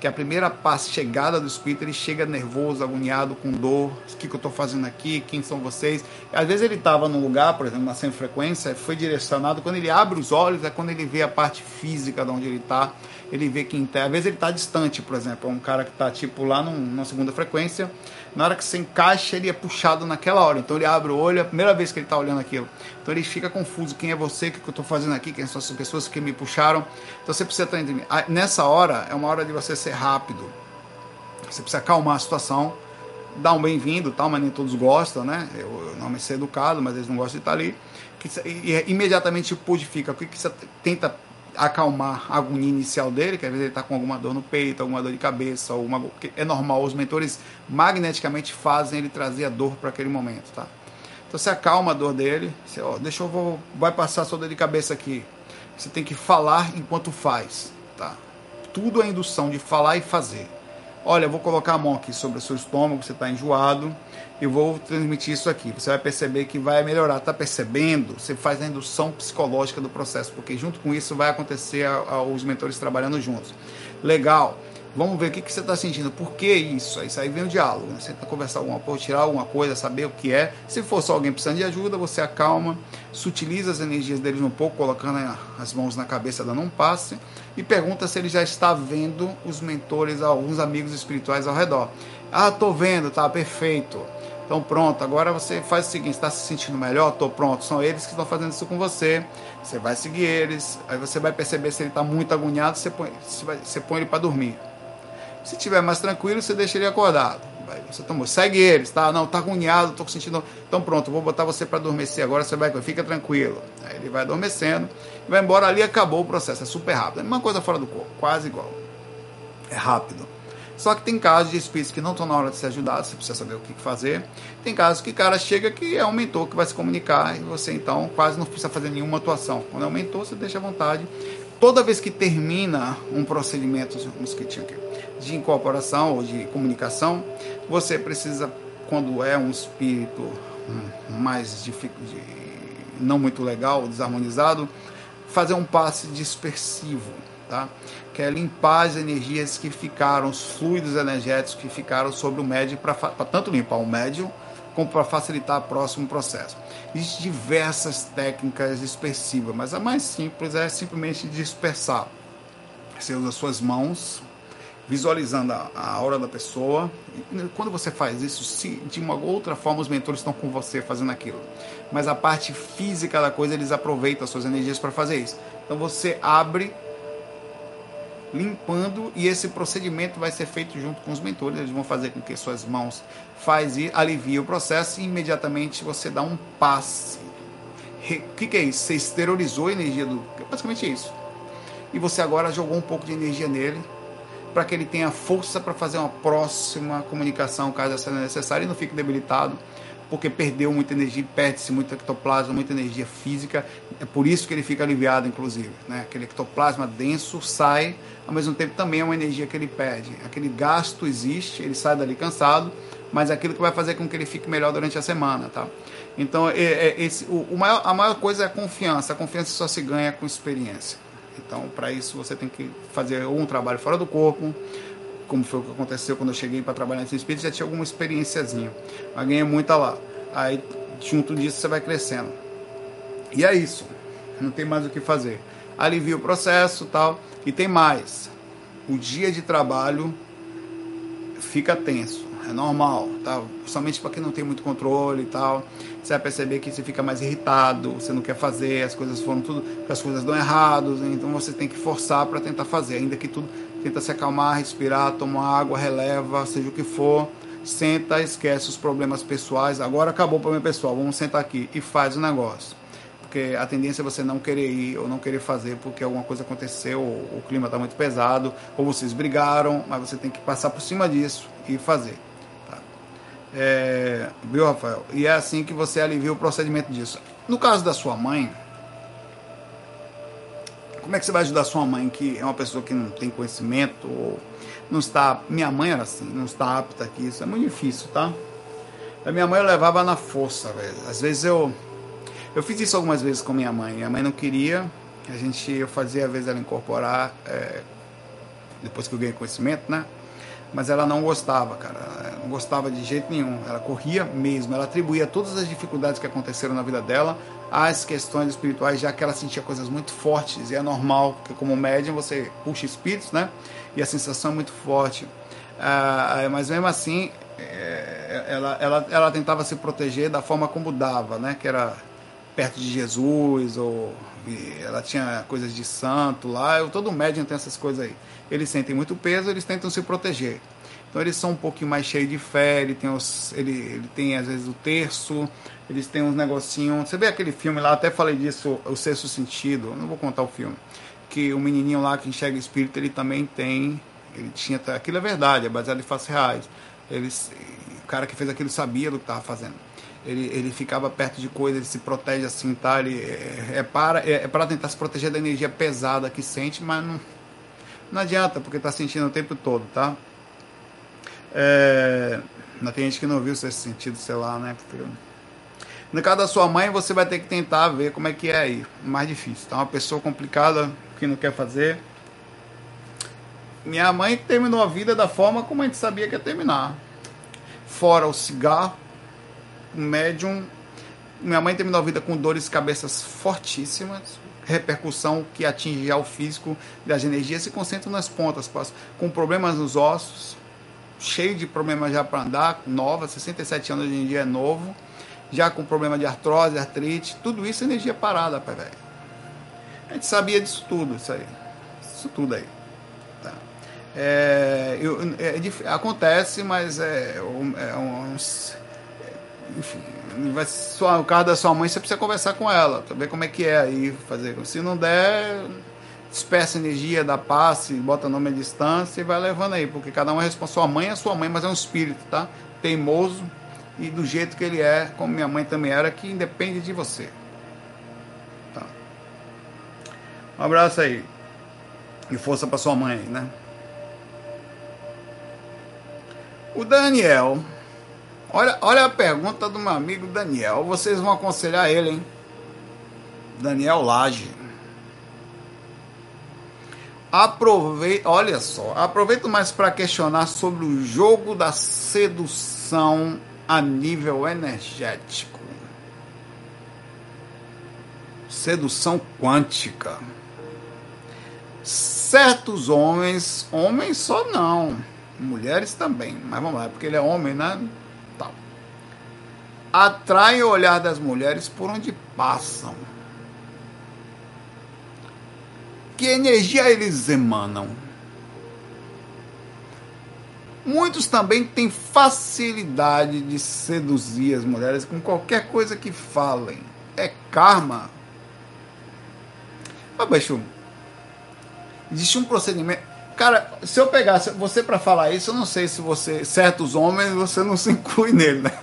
que a primeira chegada do espírito ele chega nervoso, agoniado, com dor. O que, que eu estou fazendo aqui? Quem são vocês? Às vezes ele estava num lugar, por exemplo, na sem frequência, foi direcionado. Quando ele abre os olhos, é quando ele vê a parte física de onde ele está. Ele vê quem está. Às vezes ele está distante, por exemplo, é um cara que está tipo lá num, numa segunda frequência na hora que você encaixa, ele é puxado naquela hora. Então ele abre o olho, é a primeira vez que ele está olhando aquilo. Então ele fica confuso: quem é você, o que eu estou fazendo aqui, quem são as pessoas que me puxaram. Então você precisa estar Nessa hora, é uma hora de você ser rápido. Você precisa acalmar a situação. dá um bem-vindo, tal, mas nem todos gostam, né? Eu, não me ser educado, mas eles não gostam de estar ali. Que, e, e, imediatamente purifica. O que, que você tenta acalmar a agonia inicial dele, que às vezes ele está com alguma dor no peito, alguma dor de cabeça, alguma é normal, os mentores magneticamente fazem ele trazer a dor para aquele momento, tá? Então você acalma a dor dele, você, ó, deixa eu vou, vai passar sua dor de cabeça aqui. Você tem que falar enquanto faz, tá? Tudo é indução de falar e fazer. Olha, eu vou colocar a mão aqui sobre o seu estômago, você está enjoado, e vou transmitir isso aqui. Você vai perceber que vai melhorar. Está percebendo? Você faz a indução psicológica do processo, porque junto com isso vai acontecer a, a, os mentores trabalhando juntos. Legal. Vamos ver o que, que você está sentindo. Por que isso? Aí vem o diálogo. Né? Você tenta conversar alguma coisa, tirar alguma coisa, saber o que é. Se for só alguém precisando de ajuda, você acalma, sutiliza as energias deles um pouco, colocando as mãos na cabeça, dando um passe, e pergunta se ele já está vendo os mentores, alguns amigos espirituais ao redor. Ah, tô vendo, tá perfeito. Então pronto, agora você faz o seguinte, está se sentindo melhor? Tô pronto, são eles que estão fazendo isso com você. Você vai seguir eles, aí você vai perceber se ele está muito agoniado, você põe, você põe ele para dormir. Se tiver mais tranquilo, você deixa ele acordado. Você tomou, segue eles, tá? Não, tá agoniado, tô sentindo. Então pronto, vou botar você para adormecer agora, você vai, fica tranquilo. Aí ele vai adormecendo, vai embora ali, acabou o processo, é super rápido. É a mesma coisa fora do corpo, quase igual. É rápido. Só que tem casos de espíritos que não estão na hora de ser ajudados, você precisa saber o que fazer. Tem casos que o cara chega que é um que vai se comunicar e você então quase não precisa fazer nenhuma atuação. Quando é um mentor, você deixa à vontade. Toda vez que termina um procedimento de incorporação ou de comunicação, você precisa, quando é um espírito mais difícil, não muito legal, desarmonizado, fazer um passe dispersivo, tá? que é limpar as energias que ficaram, os fluidos energéticos que ficaram sobre o médio, para tanto limpar o médio como para facilitar o próximo processo. Existem diversas técnicas dispersivas, mas a mais simples é simplesmente dispersar. Você usa suas mãos, visualizando a, a aura da pessoa. Quando você faz isso, se, de uma outra forma os mentores estão com você fazendo aquilo. Mas a parte física da coisa, eles aproveitam as suas energias para fazer isso. Então você abre limpando e esse procedimento vai ser feito junto com os mentores. Eles vão fazer com que suas mãos faz e alivia o processo e imediatamente você dá um passe. O que, que, é isso? Você esterilizou a energia do. Basicamente isso. E você agora jogou um pouco de energia nele para que ele tenha força para fazer uma próxima comunicação, caso seja necessário, e não fique debilitado porque perdeu muita energia, perde-se muito ectoplasma, muita energia física. É por isso que ele fica aliviado, inclusive. Né? Aquele ectoplasma denso sai, ao mesmo tempo também é uma energia que ele perde. Aquele gasto existe, ele sai dali cansado, mas é aquilo que vai fazer com que ele fique melhor durante a semana. Tá? Então, é, é, esse, o, o maior, a maior coisa é a confiança. A confiança só se ganha com experiência. Então, para isso, você tem que fazer um trabalho fora do corpo, como foi o que aconteceu quando eu cheguei para trabalhar nesse espírito, já tinha alguma experiênciazinha. Mas ganhei muita lá. Aí, junto disso, você vai crescendo. E é isso. Não tem mais o que fazer. Alivia o processo tal. E tem mais. O dia de trabalho fica tenso. É normal, tá? Somente para quem não tem muito controle e tal. Você vai perceber que você fica mais irritado, você não quer fazer, as coisas foram tudo, as coisas dão errados, então você tem que forçar para tentar fazer, ainda que tudo tenta se acalmar, respirar, toma água, releva, seja o que for, senta, esquece os problemas pessoais. Agora acabou o problema pessoal, vamos sentar aqui e faz o negócio. Porque a tendência é você não querer ir ou não querer fazer porque alguma coisa aconteceu, ou o clima está muito pesado, ou vocês brigaram, mas você tem que passar por cima disso e fazer. É, viu, Rafael? E é assim que você alivia o procedimento disso. No caso da sua mãe, como é que você vai ajudar sua mãe, que é uma pessoa que não tem conhecimento, ou não está. Minha mãe era assim, não está apta aqui, isso é muito difícil, tá? A minha mãe eu levava na força, velho. Às vezes eu. Eu fiz isso algumas vezes com minha mãe. Minha mãe não queria, a gente, eu fazia às vezes ela incorporar, é, depois que eu ganhei conhecimento, né? mas ela não gostava, cara. Gostava de jeito nenhum. Ela corria mesmo. Ela atribuía todas as dificuldades que aconteceram na vida dela às questões espirituais, já que ela sentia coisas muito fortes. E é normal, porque como médium você puxa espíritos, né? E a sensação é muito forte. Ah, mas mesmo assim, é, ela, ela, ela tentava se proteger da forma como dava, né? Que era perto de Jesus, ou ela tinha coisas de santo lá. Todo médium tem essas coisas aí eles sentem muito peso, eles tentam se proteger. Então eles são um pouquinho mais cheios de fé, ele tem, os, ele, ele tem às vezes o terço, eles têm uns negocinhos. Você vê aquele filme lá, até falei disso, O Sexto Sentido, não vou contar o filme. Que o menininho lá que enxerga espírito, ele também tem. Ele tinha. Aquilo é verdade, é baseado em fatos reais. Eles, o cara que fez aquilo sabia do que estava fazendo. Ele, ele ficava perto de coisas, ele se protege assim, tá? Ele, é, é para, é, é para tentar se proteger da energia pesada que sente, mas não, não adianta, porque está sentindo o tempo todo, tá? É, tem gente que não viu esse sentido, sei lá, né? No caso da sua mãe, você vai ter que tentar ver como é que é aí. Mais difícil. Tá uma pessoa complicada que não quer fazer. Minha mãe terminou a vida da forma como a gente sabia que ia terminar. Fora o cigarro, o médium. Minha mãe terminou a vida com dores de cabeças fortíssimas, repercussão que atinge já o físico das energias se concentram nas pontas, com problemas nos ossos, cheio de problemas já para andar, nova, 67 anos hoje em dia é novo, já com problema de artrose, artrite, tudo isso é energia parada, pai velho. A gente sabia disso tudo, isso aí. Isso tudo aí. Tá. É, eu, é, acontece, mas é, é um, enfim, vai, sua, o carro da sua mãe, você precisa conversar com ela, ver como é que é aí, fazer. Se não der, dispersa energia, dá passe, bota nome à distância e vai levando aí, porque cada um é responsável. Sua mãe é sua mãe, mas é um espírito, tá? Teimoso e do jeito que ele é, como minha mãe também era, que independe de você. Tá. Um abraço aí. E força para sua mãe, né? O Daniel. Olha, olha a pergunta do meu amigo Daniel. Vocês vão aconselhar ele, hein? Daniel Lage. Aproveito, olha só, aproveito mais para questionar sobre o jogo da sedução a nível energético. Sedução quântica. Certos homens, homens só não, mulheres também, mas vamos lá, porque ele é homem, né? Tal. Atrai o olhar das mulheres por onde passam que energia eles emanam. Muitos também têm facilidade de seduzir as mulheres com qualquer coisa que falem. É karma. Mas, bicho, existe um procedimento. Cara, se eu pegasse você para falar isso, eu não sei se você. Certos homens você não se inclui nele, né?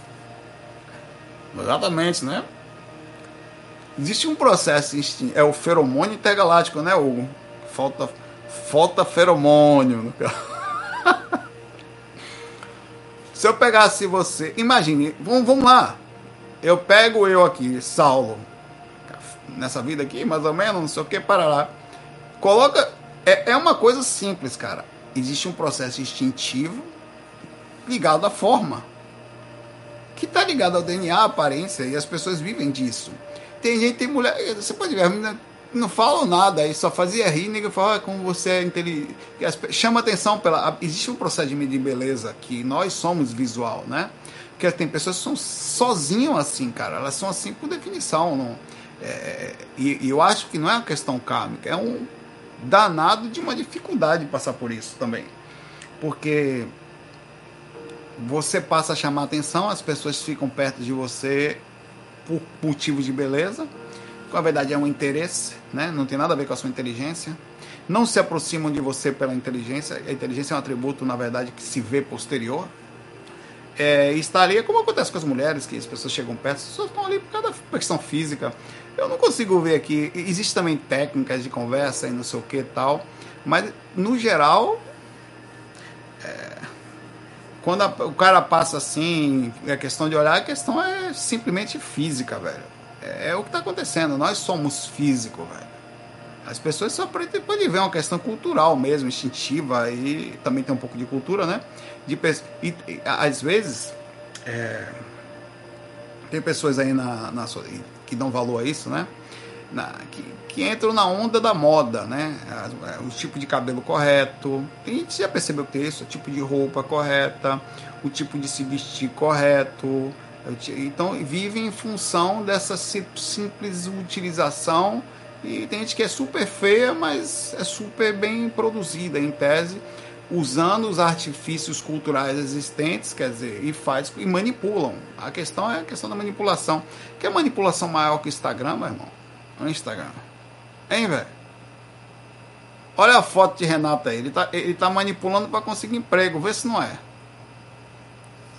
Exatamente, né? Existe um processo, é o feromônio intergaláctico, né, Hugo? Falta, falta feromônio. Se eu pegasse você, imagine, vamos, vamos lá. Eu pego eu aqui, Saulo, nessa vida aqui, mais ou menos, não sei o que, para lá. Coloca. É, é uma coisa simples, cara. Existe um processo instintivo ligado à forma. Que está ligado ao DNA, à aparência, e as pessoas vivem disso. Tem gente, tem mulher. Você pode ver, não falam nada, aí só fazia rir, ninguém fala ah, como você é inteligente. Chama atenção pela. Existe um procedimento de beleza que nós somos visual, né? Porque tem pessoas que são sozinhas assim, cara. Elas são assim por definição. Não, é, e, e, eu acho que não é uma questão kármica, é um danado de uma dificuldade de passar por isso também. Porque você passa a chamar atenção, as pessoas ficam perto de você por motivos de beleza, na verdade é um interesse, né? não tem nada a ver com a sua inteligência. Não se aproximam de você pela inteligência, a inteligência é um atributo, na verdade, que se vê posterior. É, estaria como acontece com as mulheres, que as pessoas chegam perto, pessoas estão ali por causa da questão física. Eu não consigo ver aqui. Existem também técnicas de conversa e não sei o que tal, mas no geral é, quando a, o cara passa assim, é questão de olhar, a questão é simplesmente física, velho. É, é o que está acontecendo. Nós somos físicos, velho. As pessoas só podem ver uma questão cultural mesmo, instintiva, e também tem um pouco de cultura, né? De, e, e às vezes, é, tem pessoas aí na, na, que dão valor a isso, né? Na, que, que entram na onda da moda, né? O tipo de cabelo correto, a gente já percebeu que isso, o tipo de roupa correta, o tipo de se vestir correto. Então vive em função dessa simples utilização e tem gente que é super feia, mas é super bem produzida em tese. usando os artifícios culturais existentes, quer dizer, e faz e manipulam. A questão é a questão da manipulação. Que é manipulação maior que o Instagram, meu irmão? O Instagram. Hein, velho? Olha a foto de Renato aí. Ele tá, ele tá manipulando para conseguir emprego. Vê se não é.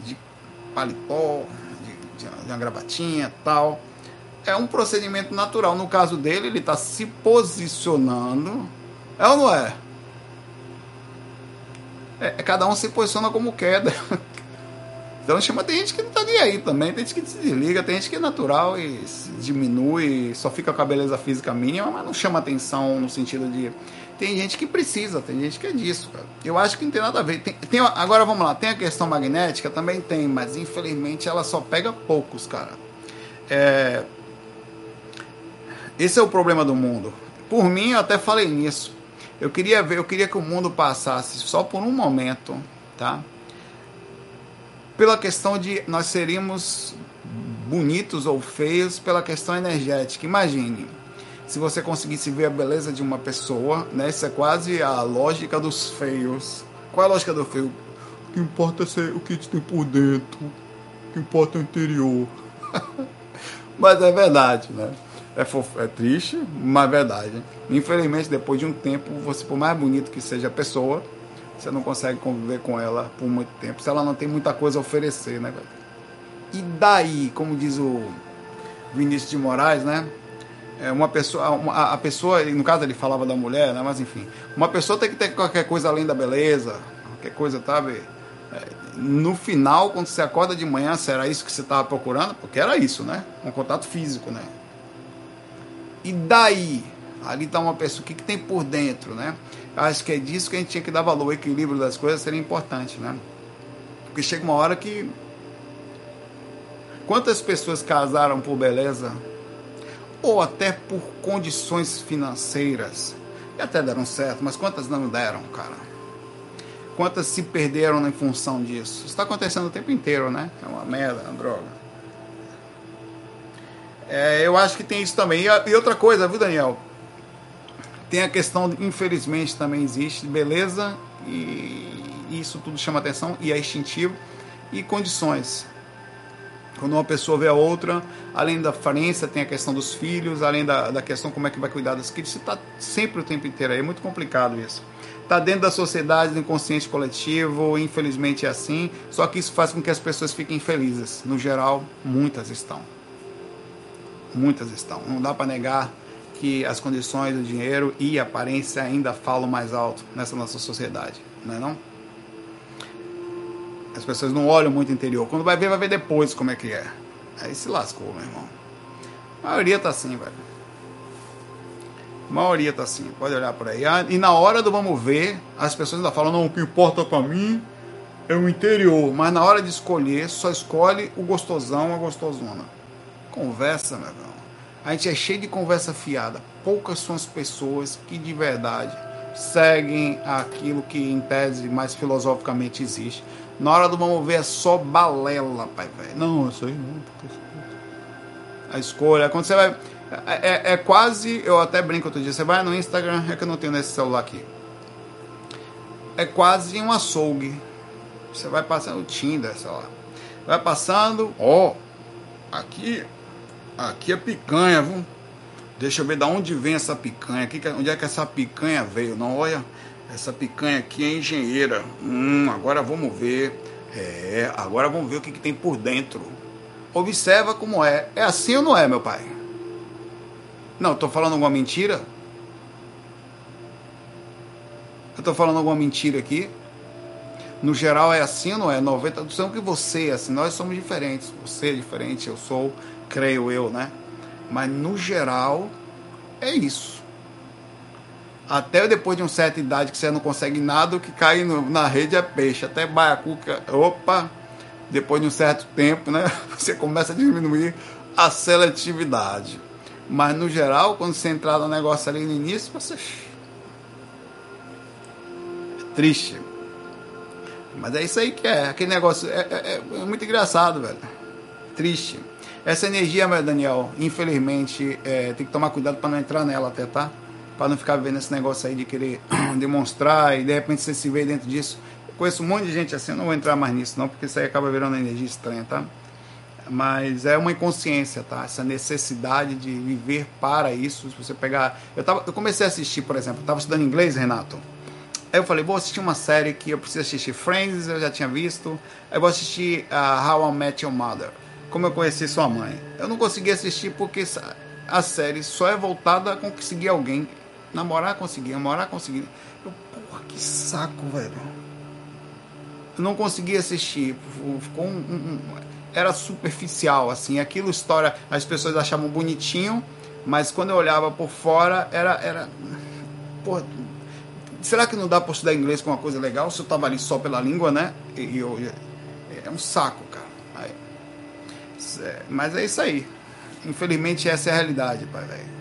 De paletó, de, de, uma gravatinha tal. É um procedimento natural. No caso dele, ele está se posicionando. É ou não é? é? Cada um se posiciona como quer. Então chama, tem gente que não tá nem aí também, tem gente que se desliga, tem gente que é natural e diminui, só fica com a beleza física mínima, mas não chama atenção no sentido de. Tem gente que precisa, tem gente que é disso, cara. Eu acho que não tem nada a ver. Tem, tem, agora vamos lá, tem a questão magnética, também tem, mas infelizmente ela só pega poucos, cara. É, esse é o problema do mundo. Por mim, eu até falei nisso. Eu queria ver, eu queria que o mundo passasse só por um momento, tá? Pela questão de nós seríamos bonitos ou feios pela questão energética. Imagine, se você conseguisse ver a beleza de uma pessoa, né? Isso é quase a lógica dos feios. Qual é a lógica do feio? O que importa é o que tem por dentro. O que importa é o interior. mas é verdade, né? É, fofo, é triste, mas é verdade. Infelizmente, depois de um tempo, você, por mais bonito que seja a pessoa, você não consegue conviver com ela por muito tempo, se ela não tem muita coisa a oferecer, né, E daí, como diz o Vinícius de Moraes, né? É uma pessoa, uma, a pessoa, no caso ele falava da mulher, né? Mas enfim, uma pessoa tem que ter qualquer coisa além da beleza, qualquer coisa, sabe? É, no final, quando você acorda de manhã, será isso que você estava procurando? Porque era isso, né? Um contato físico, né? E daí? Ali está uma pessoa, o que, que tem por dentro, né? Acho que é disso que a gente tinha que dar valor, o equilíbrio das coisas seria importante, né? Porque chega uma hora que. Quantas pessoas casaram por beleza? Ou até por condições financeiras? E até deram certo, mas quantas não deram, cara? Quantas se perderam em função disso? Isso está acontecendo o tempo inteiro, né? É uma merda, uma droga. É, eu acho que tem isso também. E outra coisa, viu, Daniel? Tem a questão, infelizmente, também existe beleza e isso tudo chama atenção e é instintivo e condições. Quando uma pessoa vê a outra, além da aparência, tem a questão dos filhos, além da, da questão como é que vai cuidar das crianças, está sempre o tempo inteiro aí, é muito complicado isso. Está dentro da sociedade, do inconsciente coletivo, infelizmente é assim, só que isso faz com que as pessoas fiquem felizes. No geral, muitas estão. Muitas estão. Não dá para negar que as condições do dinheiro e aparência ainda falam mais alto nessa nossa sociedade, não é não? As pessoas não olham muito interior. Quando vai ver, vai ver depois como é que é. Aí se lascou, meu irmão. A maioria tá assim, velho. A maioria tá assim. Pode olhar por aí. Ah, e na hora do vamos ver, as pessoas ainda falam, não, o que importa para mim é o interior. Mas na hora de escolher, só escolhe o gostosão, a gostosona. Conversa, meu irmão. A gente é cheio de conversa fiada. Poucas são as pessoas que de verdade seguem aquilo que em tese mais filosoficamente existe. Na hora do vamos ver é só balela, pai velho. Não, isso aí não. A escolha, quando você vai. É, é, é, quase, eu até brinco outro dia, você vai no Instagram, é que eu não tenho nesse celular aqui. É quase um açougue. Você vai passando o Tinder, sei lá. Vai passando, ó, aqui Aqui é picanha, viu? Deixa eu ver de onde vem essa picanha. Aqui, onde é que essa picanha veio? Não, olha, essa picanha aqui é engenheira. Hum, agora vamos ver. É, agora vamos ver o que, que tem por dentro. Observa como é. É assim ou não é, meu pai? Não, estou falando alguma mentira? Eu estou falando alguma mentira aqui? No geral é assim ou não é? 90% que você é assim. Nós somos diferentes. Você é diferente, eu sou creio eu, né? Mas no geral é isso. Até depois de uma certa idade que você não consegue nada, o que cai no, na rede é peixe. Até baiacu, opa, depois de um certo tempo, né? Você começa a diminuir a seletividade. Mas no geral, quando você entrar no negócio ali no início, você. É triste. Mas é isso aí que é. Aquele negócio. É, é, é muito engraçado, velho. Triste. Essa energia, Daniel, infelizmente, é, tem que tomar cuidado para não entrar nela até, tá? para não ficar vendo esse negócio aí de querer demonstrar e de repente você se vê dentro disso. Eu conheço um monte de gente assim, eu não vou entrar mais nisso não, porque isso aí acaba virando energia estranha, tá? Mas é uma inconsciência, tá? Essa necessidade de viver para isso. Se você pegar. Eu, tava, eu comecei a assistir, por exemplo, eu estava estudando inglês, Renato. Aí eu falei, vou assistir uma série que eu preciso assistir Friends, eu já tinha visto. Aí eu vou assistir uh, How I Met Your Mother. Como eu conheci sua mãe. Eu não consegui assistir porque a série só é voltada a conseguir alguém. Namorar, conseguir. Namorar, conseguir. Eu, porra, que saco, velho. Eu não consegui assistir. Ficou um, um, era superficial, assim. Aquilo história, as pessoas achavam bonitinho, mas quando eu olhava por fora, era. era porra, será que não dá para estudar inglês com uma coisa legal se eu tava ali só pela língua, né? E, e eu, é um saco, mas é isso aí. Infelizmente, essa é a realidade, pai, velho.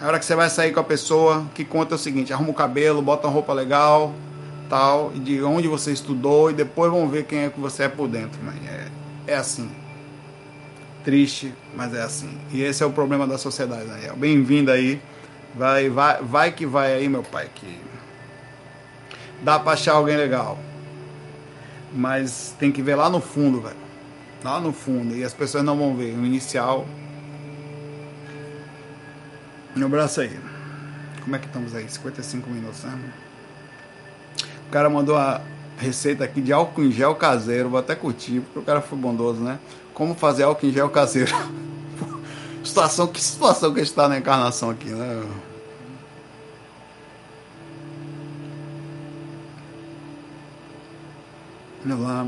A hora que você vai sair com a pessoa, que conta é o seguinte: arruma o cabelo, bota uma roupa legal, tal, de onde você estudou e depois vão ver quem é que você é por dentro, mãe. É, é assim. Triste, mas é assim. E esse é o problema da sociedade, Daniel. Bem-vindo aí. Vai, vai, vai que vai aí, meu pai, que dá pra achar alguém legal. Mas tem que ver lá no fundo, velho. Lá no fundo. E as pessoas não vão ver. O inicial. No braço aí. Como é que estamos aí? 55 minutos, né? cara mandou a receita aqui de álcool em gel caseiro. Vou até curtir, porque o cara foi bondoso, né? Como fazer álcool em gel caseiro. situação, que situação que está na encarnação aqui, né? Vamos lá.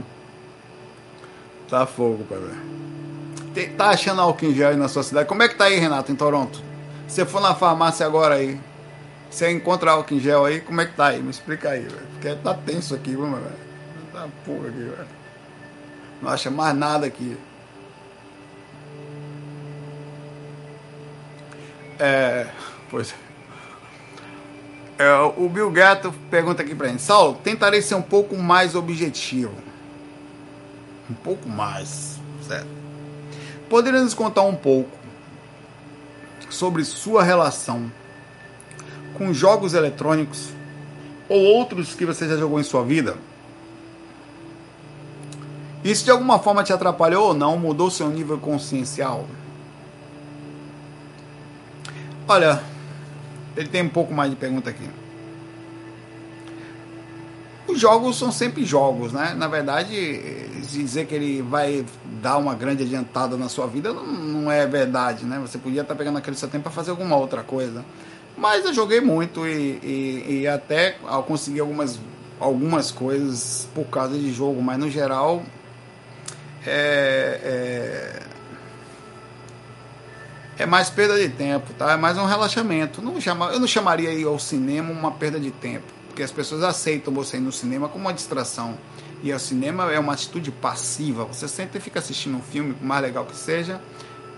Tá fogo, pai, velho. Tá achando álcool em gel aí na sua cidade? Como é que tá aí, Renato, em Toronto? Você for na farmácia agora aí, você encontra álcool em gel aí, como é que tá aí? Me explica aí, velho. Porque tá tenso aqui, vamos, velho. Tá porra aqui, velho. Não acha mais nada aqui. É. Pois é. O Bill Gato pergunta aqui pra gente: Saulo, tentarei ser um pouco mais objetivo. Um pouco mais, certo? Poderia nos contar um pouco sobre sua relação com jogos eletrônicos ou outros que você já jogou em sua vida? Isso de alguma forma te atrapalhou ou não? Mudou seu nível consciencial? Olha, ele tem um pouco mais de pergunta aqui. Os jogos são sempre jogos, né? Na verdade, dizer que ele vai dar uma grande adiantada na sua vida não, não é verdade, né? Você podia estar pegando aquele seu tempo para fazer alguma outra coisa. Mas eu joguei muito e, e, e até consegui algumas, algumas coisas por causa de jogo, mas no geral é, é, é, mais perda de tempo, tá? É mais um relaxamento. Não chama, eu não chamaria ir ao cinema uma perda de tempo, porque as pessoas aceitam você ir no cinema como uma distração. E o cinema é uma atitude passiva. Você sempre fica assistindo um filme, por mais legal que seja,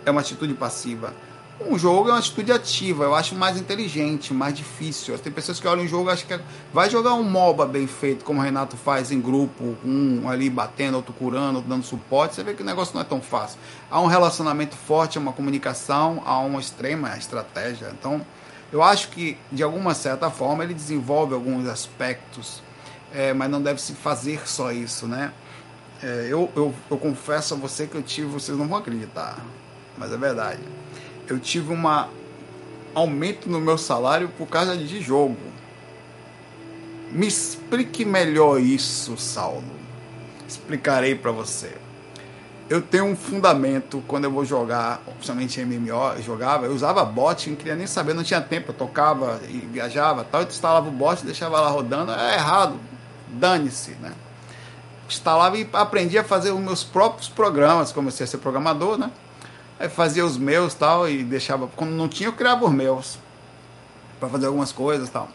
é uma atitude passiva. Um jogo é uma atitude ativa, eu acho mais inteligente, mais difícil. Tem pessoas que olham um jogo e acham que é... vai jogar um MOBA bem feito, como o Renato faz em grupo, um ali batendo, outro curando, outro dando suporte. Você vê que o negócio não é tão fácil. Há um relacionamento forte, há uma comunicação, há uma extrema estratégia. Então, eu acho que, de alguma certa forma, ele desenvolve alguns aspectos, é, mas não deve se fazer só isso, né? É, eu, eu, eu confesso a você que eu tive, vocês não vão acreditar, mas é verdade eu tive um aumento no meu salário por causa de jogo. Me explique melhor isso, Saulo. Explicarei para você. Eu tenho um fundamento quando eu vou jogar, principalmente MMO, eu jogava, eu usava bot, não queria nem saber, não tinha tempo, eu tocava e viajava, tal, eu instalava o bot, deixava lá rodando, é errado, dane-se, né? Instalava e aprendi a fazer os meus próprios programas, comecei a ser programador, né? Aí fazia os meus tal e deixava. Quando não tinha, eu criava os meus. para fazer algumas coisas tal.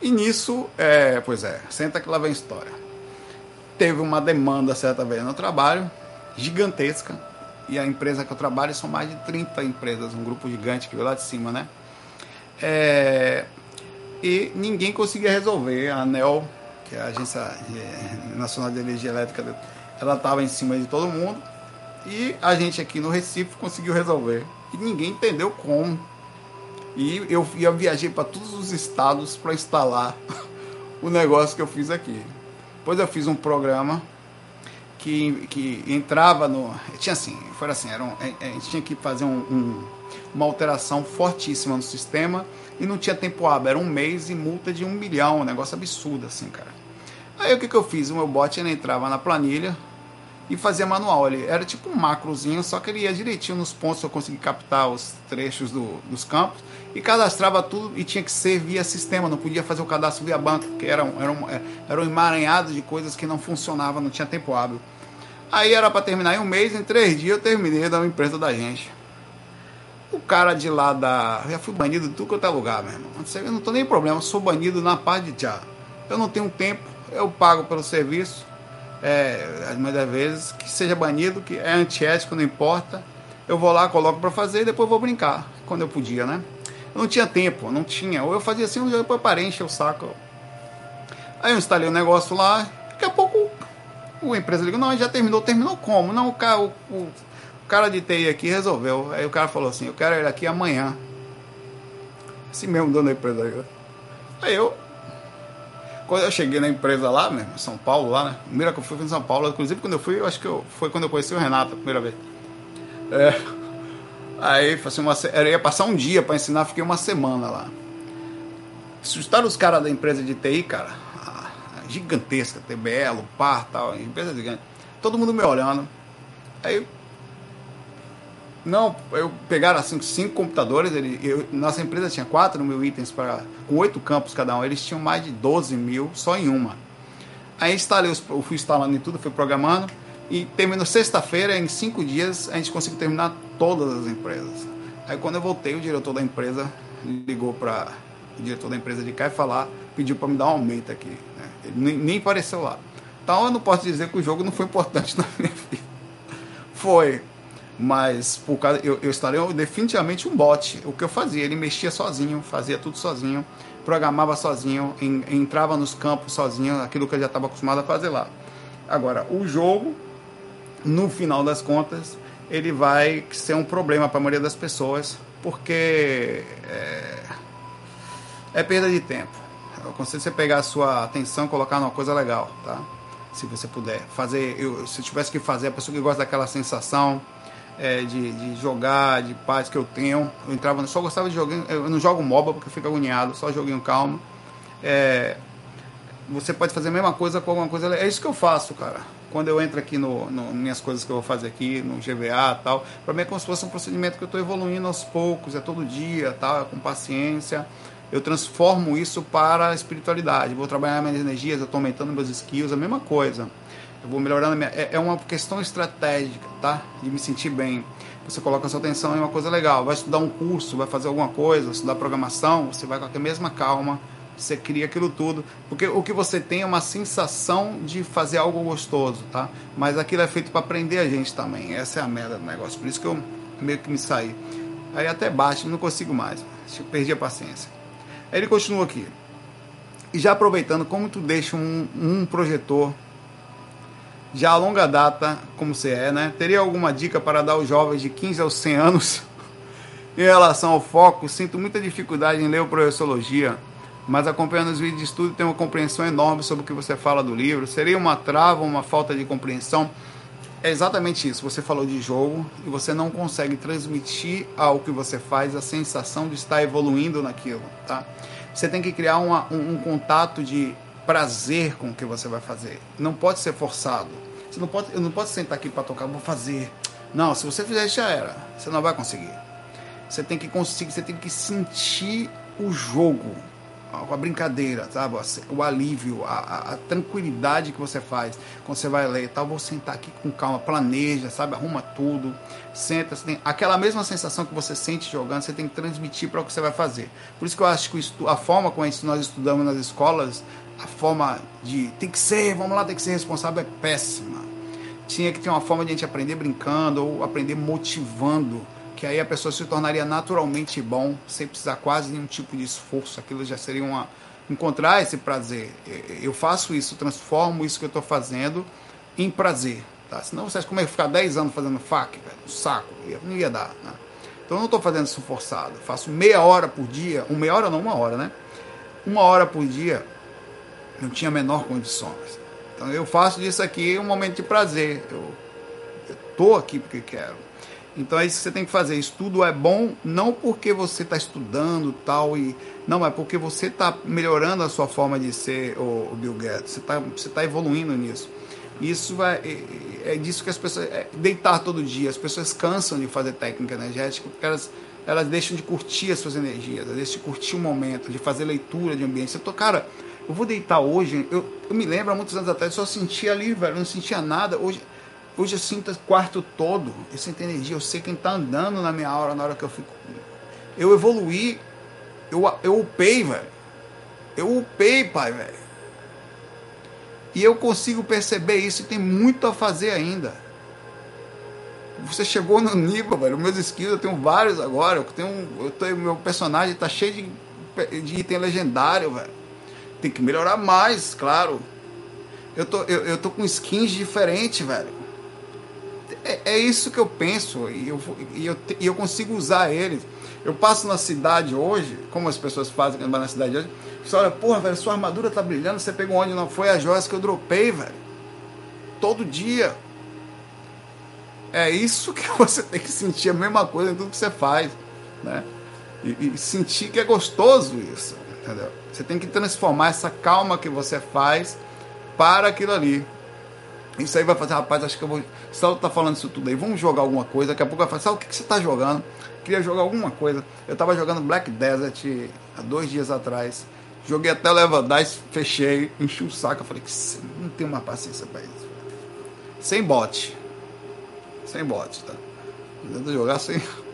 E nisso, é, pois é, senta que lá vem história. Teve uma demanda certa vez no trabalho, gigantesca. E a empresa que eu trabalho são mais de 30 empresas, um grupo gigante que veio lá de cima, né? É, e ninguém conseguia resolver. A ANEL, que é a Agência é, Nacional de Energia Elétrica, ela estava em cima de todo mundo e a gente aqui no Recife conseguiu resolver. E ninguém entendeu como. E eu, eu viajei para todos os estados para instalar o negócio que eu fiz aqui. Depois eu fiz um programa que, que entrava no. Tinha assim, foi assim, era um, a gente tinha que fazer um, um, uma alteração fortíssima no sistema e não tinha tempo hábil, era um mês e multa de um milhão, um negócio absurdo assim, cara. Aí o que, que eu fiz? O meu bot ele entrava na planilha e fazia manual. Ele era tipo um macrozinho, só que ele ia direitinho nos pontos eu consegui captar os trechos do, dos campos e cadastrava tudo e tinha que ser via sistema, não podia fazer o cadastro via banco, que era um, era um, era um emaranhado de coisas que não funcionavam, não tinha tempo hábil. Aí era para terminar em um mês, em três dias eu terminei da empresa da gente. O cara de lá da. Já fui banido de tudo quanto é lugar, meu irmão. Eu não tô nem problema, sou banido na parte de já. Eu não tenho tempo, eu pago pelo serviço. É, muitas vezes, que seja banido, que é antiético, não importa. Eu vou lá, coloco para fazer e depois vou brincar, quando eu podia, né? Não tinha tempo, não tinha. Ou eu fazia assim, eu parei, encher o saco. Aí eu instalei o um negócio lá, daqui a pouco o empresa ligou, não, já terminou, terminou como? Não, o cara, o, o, cara de TI aqui resolveu. Aí o cara falou assim, eu quero ele aqui amanhã. Assim mesmo, dono da empresa. Aí eu, quando eu cheguei na empresa lá, mesmo, São Paulo, lá, né? Primeira que eu fui em São Paulo, inclusive quando eu fui, eu acho que eu, foi quando eu conheci o Renato a primeira vez. É, aí, assim, uma, eu ia passar um dia para ensinar, fiquei uma semana lá. Assustaram os caras da empresa de TI, cara, gigantesca, TBL, PAR, tal, empresa gigante. Todo mundo me olhando. Aí não, eu pegaram assim cinco computadores. Ele, eu, nossa empresa tinha 4 mil itens para com oito campos cada um. Eles tinham mais de 12 mil só em uma. Aí instalei, eu fui instalando em tudo, fui programando e terminou sexta-feira. Em cinco dias a gente conseguiu terminar todas as empresas. Aí quando eu voltei, o diretor da empresa ligou para o diretor da empresa de cá e falar, pediu para me dar um aumento aqui. Né? Ele nem, nem apareceu lá. Então eu não posso dizer que o jogo não foi importante na minha vida. Foi, mas por causa, eu, eu estaria definitivamente um bot. O que eu fazia, ele mexia sozinho, fazia tudo sozinho, programava sozinho, em, entrava nos campos sozinho, aquilo que eu já estava acostumado a fazer lá. Agora, o jogo, no final das contas, ele vai ser um problema para a maioria das pessoas, porque é, é perda de tempo. Eu aconselho você pegar a sua atenção colocar numa coisa legal, tá? Se você puder. Fazer, eu, se eu tivesse que fazer, a pessoa que gosta daquela sensação, é, de, de, jogar, de paz que eu tenho. Eu entrava, só gostava de jogar. Eu não jogo MOBA porque fica agoniado, só joguinho calmo. É, você pode fazer a mesma coisa com alguma coisa. É isso que eu faço, cara. Quando eu entro aqui no, no minhas coisas que eu vou fazer aqui, no GVA e tal, para mim é como se fosse um procedimento que eu estou evoluindo aos poucos, é todo dia, tal, é com paciência. Eu transformo isso para a espiritualidade. Vou trabalhar minhas energias, eu estou aumentando meus skills, a mesma coisa eu vou melhorando. Minha... É, é uma questão estratégica, tá? De me sentir bem. Você coloca a sua atenção em uma coisa legal. Vai estudar um curso, vai fazer alguma coisa, estudar programação, você vai com a mesma calma, você cria aquilo tudo. Porque o que você tem é uma sensação de fazer algo gostoso, tá? Mas aquilo é feito para aprender a gente também. Essa é a merda do negócio. Por isso que eu meio que me saí. Aí até baixo, não consigo mais. Perdi a paciência. Aí ele continua aqui. E já aproveitando, como tu deixa um, um projetor já a longa data, como você é, né? Teria alguma dica para dar aos jovens de 15 aos 100 anos em relação ao foco? Sinto muita dificuldade em ler o Professologia, mas acompanhando os vídeos de estudo tenho uma compreensão enorme sobre o que você fala do livro. Seria uma trava, uma falta de compreensão? É exatamente isso. Você falou de jogo e você não consegue transmitir ao que você faz a sensação de estar evoluindo naquilo, tá? Você tem que criar uma, um, um contato de prazer com o que você vai fazer. Não pode ser forçado. Você não pode, eu não posso sentar aqui para tocar, vou fazer. Não, se você fizer já era. Você não vai conseguir. Você tem que conseguir, você tem que sentir o jogo a brincadeira, sabe? O alívio, a, a, tranquilidade que você faz quando você vai ler tal. Vou sentar aqui com calma, planeja, sabe? Arruma tudo, senta. Tem aquela mesma sensação que você sente jogando, você tem que transmitir para o que você vai fazer. Por isso que eu acho que a forma como nós estudamos nas escolas, a forma de tem que ser, vamos lá, tem que ser responsável é péssima. Tinha que ter uma forma de a gente aprender brincando ou aprender motivando que aí a pessoa se tornaria naturalmente bom, sem precisar quase nenhum tipo de esforço. Aquilo já seria uma. encontrar esse prazer. Eu faço isso, transformo isso que eu estou fazendo em prazer. Tá? Senão vocês como é ficar 10 anos fazendo fac, velho, um saco, não ia dar. Né? Então eu não estou fazendo isso forçado. Eu faço meia hora por dia, uma meia hora não, uma hora, né? Uma hora por dia, não tinha menor condições. Então eu faço disso aqui um momento de prazer. Eu estou aqui porque quero. Então é isso que você tem que fazer. Estudo é bom não porque você está estudando tal e não é porque você está melhorando a sua forma de ser o, Bill Gates. Você está você tá evoluindo nisso. Isso vai é, é disso que as pessoas é, deitar todo dia. As pessoas cansam de fazer técnica energética porque elas elas deixam de curtir as suas energias, elas deixam de curtir o momento, de fazer leitura de ambiente. Você tô, cara, eu vou deitar hoje. Eu, eu me lembro há muitos anos atrás, eu só sentia ali, velho, eu não sentia nada. Hoje Hoje eu sinto o quarto todo, eu sinto energia, eu sei quem está andando na minha aura na hora que eu fico. Eu evoluí, eu, eu upei, velho. Eu upei, pai, velho. E eu consigo perceber isso e tem muito a fazer ainda. Você chegou no nível, velho. Meus skills, eu tenho vários agora. Eu tenho, eu tenho, meu personagem tá cheio de, de item legendário, velho. Tem que melhorar mais, claro. Eu tô, eu, eu tô com skins diferentes, velho é, é isso que eu penso e eu, e, eu, e eu consigo usar eles. Eu passo na cidade hoje, como as pessoas fazem na cidade hoje, você olha, porra, velho, sua armadura tá brilhando, você pegou onde não foi as joias que eu dropei, velho. Todo dia. É isso que você tem que sentir a mesma coisa em tudo que você faz, né? E, e sentir que é gostoso isso, entendeu? Você tem que transformar essa calma que você faz para aquilo ali. Isso aí vai fazer, rapaz, acho que eu vou. Saulo tá falando isso tudo aí, vamos jogar alguma coisa. Daqui a pouco vai falar, Saulo, o que, que você tá jogando? Queria jogar alguma coisa. Eu tava jogando Black Desert há dois dias atrás. Joguei até o level 10, fechei, enchi o saco. Eu falei não tenho mais paciência pra isso. Sem bot. Sem bot, tá? Tentando jogar sem.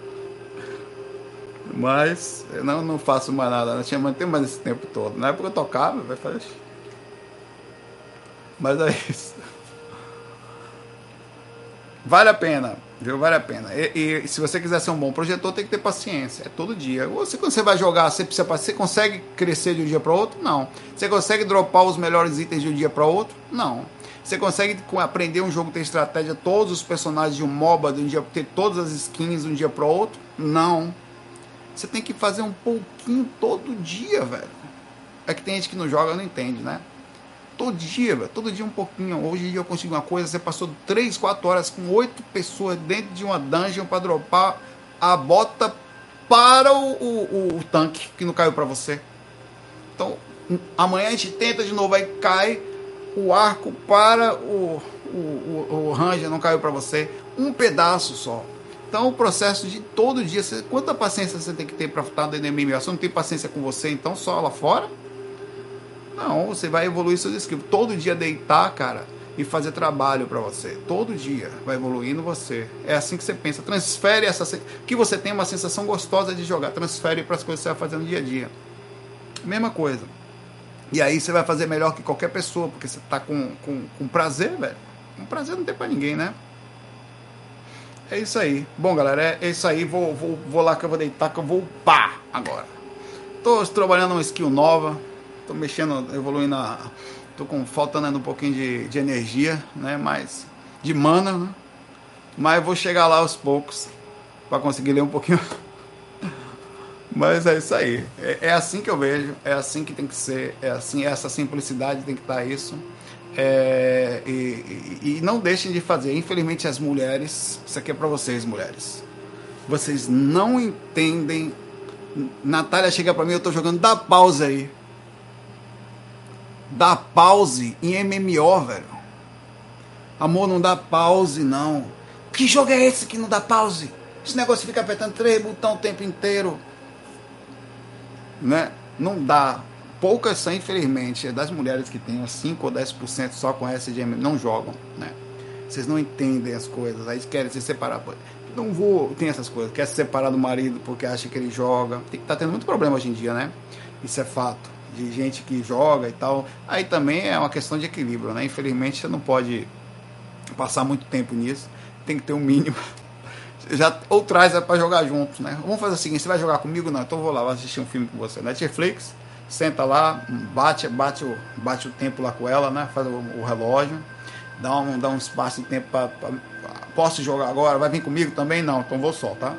Mas eu não, não faço mais nada. Não tinha manter mais esse tempo todo. Na época eu tocava, vai fazer. Mas é isso. Vale a pena, viu? Vale a pena. E, e, se você quiser ser um bom projetor, tem que ter paciência. É todo dia. Você, quando você vai jogar, você, precisa, você consegue crescer de um dia para outro? Não. Você consegue dropar os melhores itens de um dia para outro? Não. Você consegue aprender um jogo, ter estratégia, todos os personagens de um MOBA, de um dia, ter todas as skins de um dia para outro? Não. Você tem que fazer um pouquinho todo dia, velho. É que tem gente que não joga não entende, né? Todo dia, velho. Todo dia um pouquinho. Hoje eu consigo uma coisa. Você passou 3, 4 horas com 8 pessoas dentro de uma dungeon para dropar a bota para o, o, o tanque que não caiu para você. Então, amanhã a gente tenta de novo. Aí cai o arco para o, o, o, o ranger, não caiu para você. Um pedaço só. Então, o processo de todo dia, você, quanta paciência você tem que ter para estar dentro do MMO? Você não tem paciência com você, então só lá fora? Não, você vai evoluir seus skills. Todo dia deitar, cara, e fazer trabalho para você. Todo dia vai evoluindo você. É assim que você pensa. Transfere essa. Que você tem uma sensação gostosa de jogar. Transfere para as coisas que você vai fazer no dia a dia. Mesma coisa. E aí você vai fazer melhor que qualquer pessoa, porque você tá com, com, com prazer, velho. Um prazer não tem para ninguém, né? É isso aí. Bom, galera, é isso aí. Vou, vou, vou lá que eu vou deitar, que eu vou pá agora. Tô trabalhando uma skill nova tô mexendo, evoluindo a, tô com faltando um pouquinho de, de energia, né, mas de mana, né? Mas vou chegar lá aos poucos para conseguir ler um pouquinho. Mas é isso aí. É, é, assim que eu vejo, é assim que tem que ser, é assim, essa simplicidade tem que estar isso. É, e, e, e, não deixem de fazer. Infelizmente, as mulheres, isso aqui é para vocês, mulheres. Vocês não entendem. Natália chega para mim, eu tô jogando, dá pausa aí dá pause em MMO, velho. Amor, não dá pause, não. Que jogo é esse que não dá pause? Esse negócio fica apertando três botões o tempo inteiro. Né? Não dá. Poucas são, infelizmente, das mulheres que têm 5 ou 10% só com SGM, não jogam, né? Vocês não entendem as coisas, aí querem se separar. Não vou, tem essas coisas, quer se separar do marido porque acha que ele joga. Tem, tá tendo muito problema hoje em dia, né? Isso é fato de gente que joga e tal. Aí também é uma questão de equilíbrio, né? Infelizmente você não pode passar muito tempo nisso. Tem que ter um mínimo. Já, ou traz é para jogar juntos, né? Vamos fazer o seguinte: você vai jogar comigo? Não, então vou lá, vou assistir um filme com você. Netflix, senta lá, bate, bate, o, bate o tempo lá com ela, né? Faz o, o relógio, dá um, dá um espaço de tempo para. Posso jogar agora? Vai vir comigo também? Não, então vou só, tá?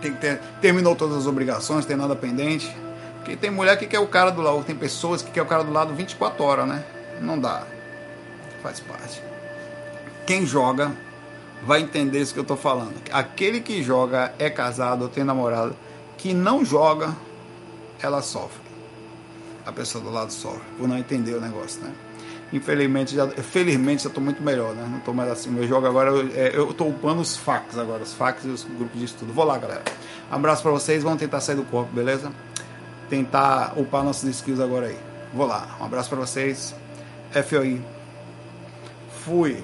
tem que ter, terminou todas as obrigações, tem nada pendente. Porque tem mulher que quer o cara do lado, tem pessoas que quer o cara do lado 24 horas, né? Não dá. Faz parte. Quem joga vai entender isso que eu tô falando. Aquele que joga é casado ou tem namorado, que não joga, ela sofre. A pessoa do lado sofre, por não entender o negócio, né? Infelizmente, já, felizmente já tô muito melhor, né? Não tô mais assim. Meu jogo agora, eu, é, eu tô upando os facs agora, os facs e os grupos de estudo. Vou lá, galera. Abraço para vocês, vamos tentar sair do corpo, beleza? Tentar upar nossos skills agora aí. Vou lá. Um abraço para vocês. FOI. Fui.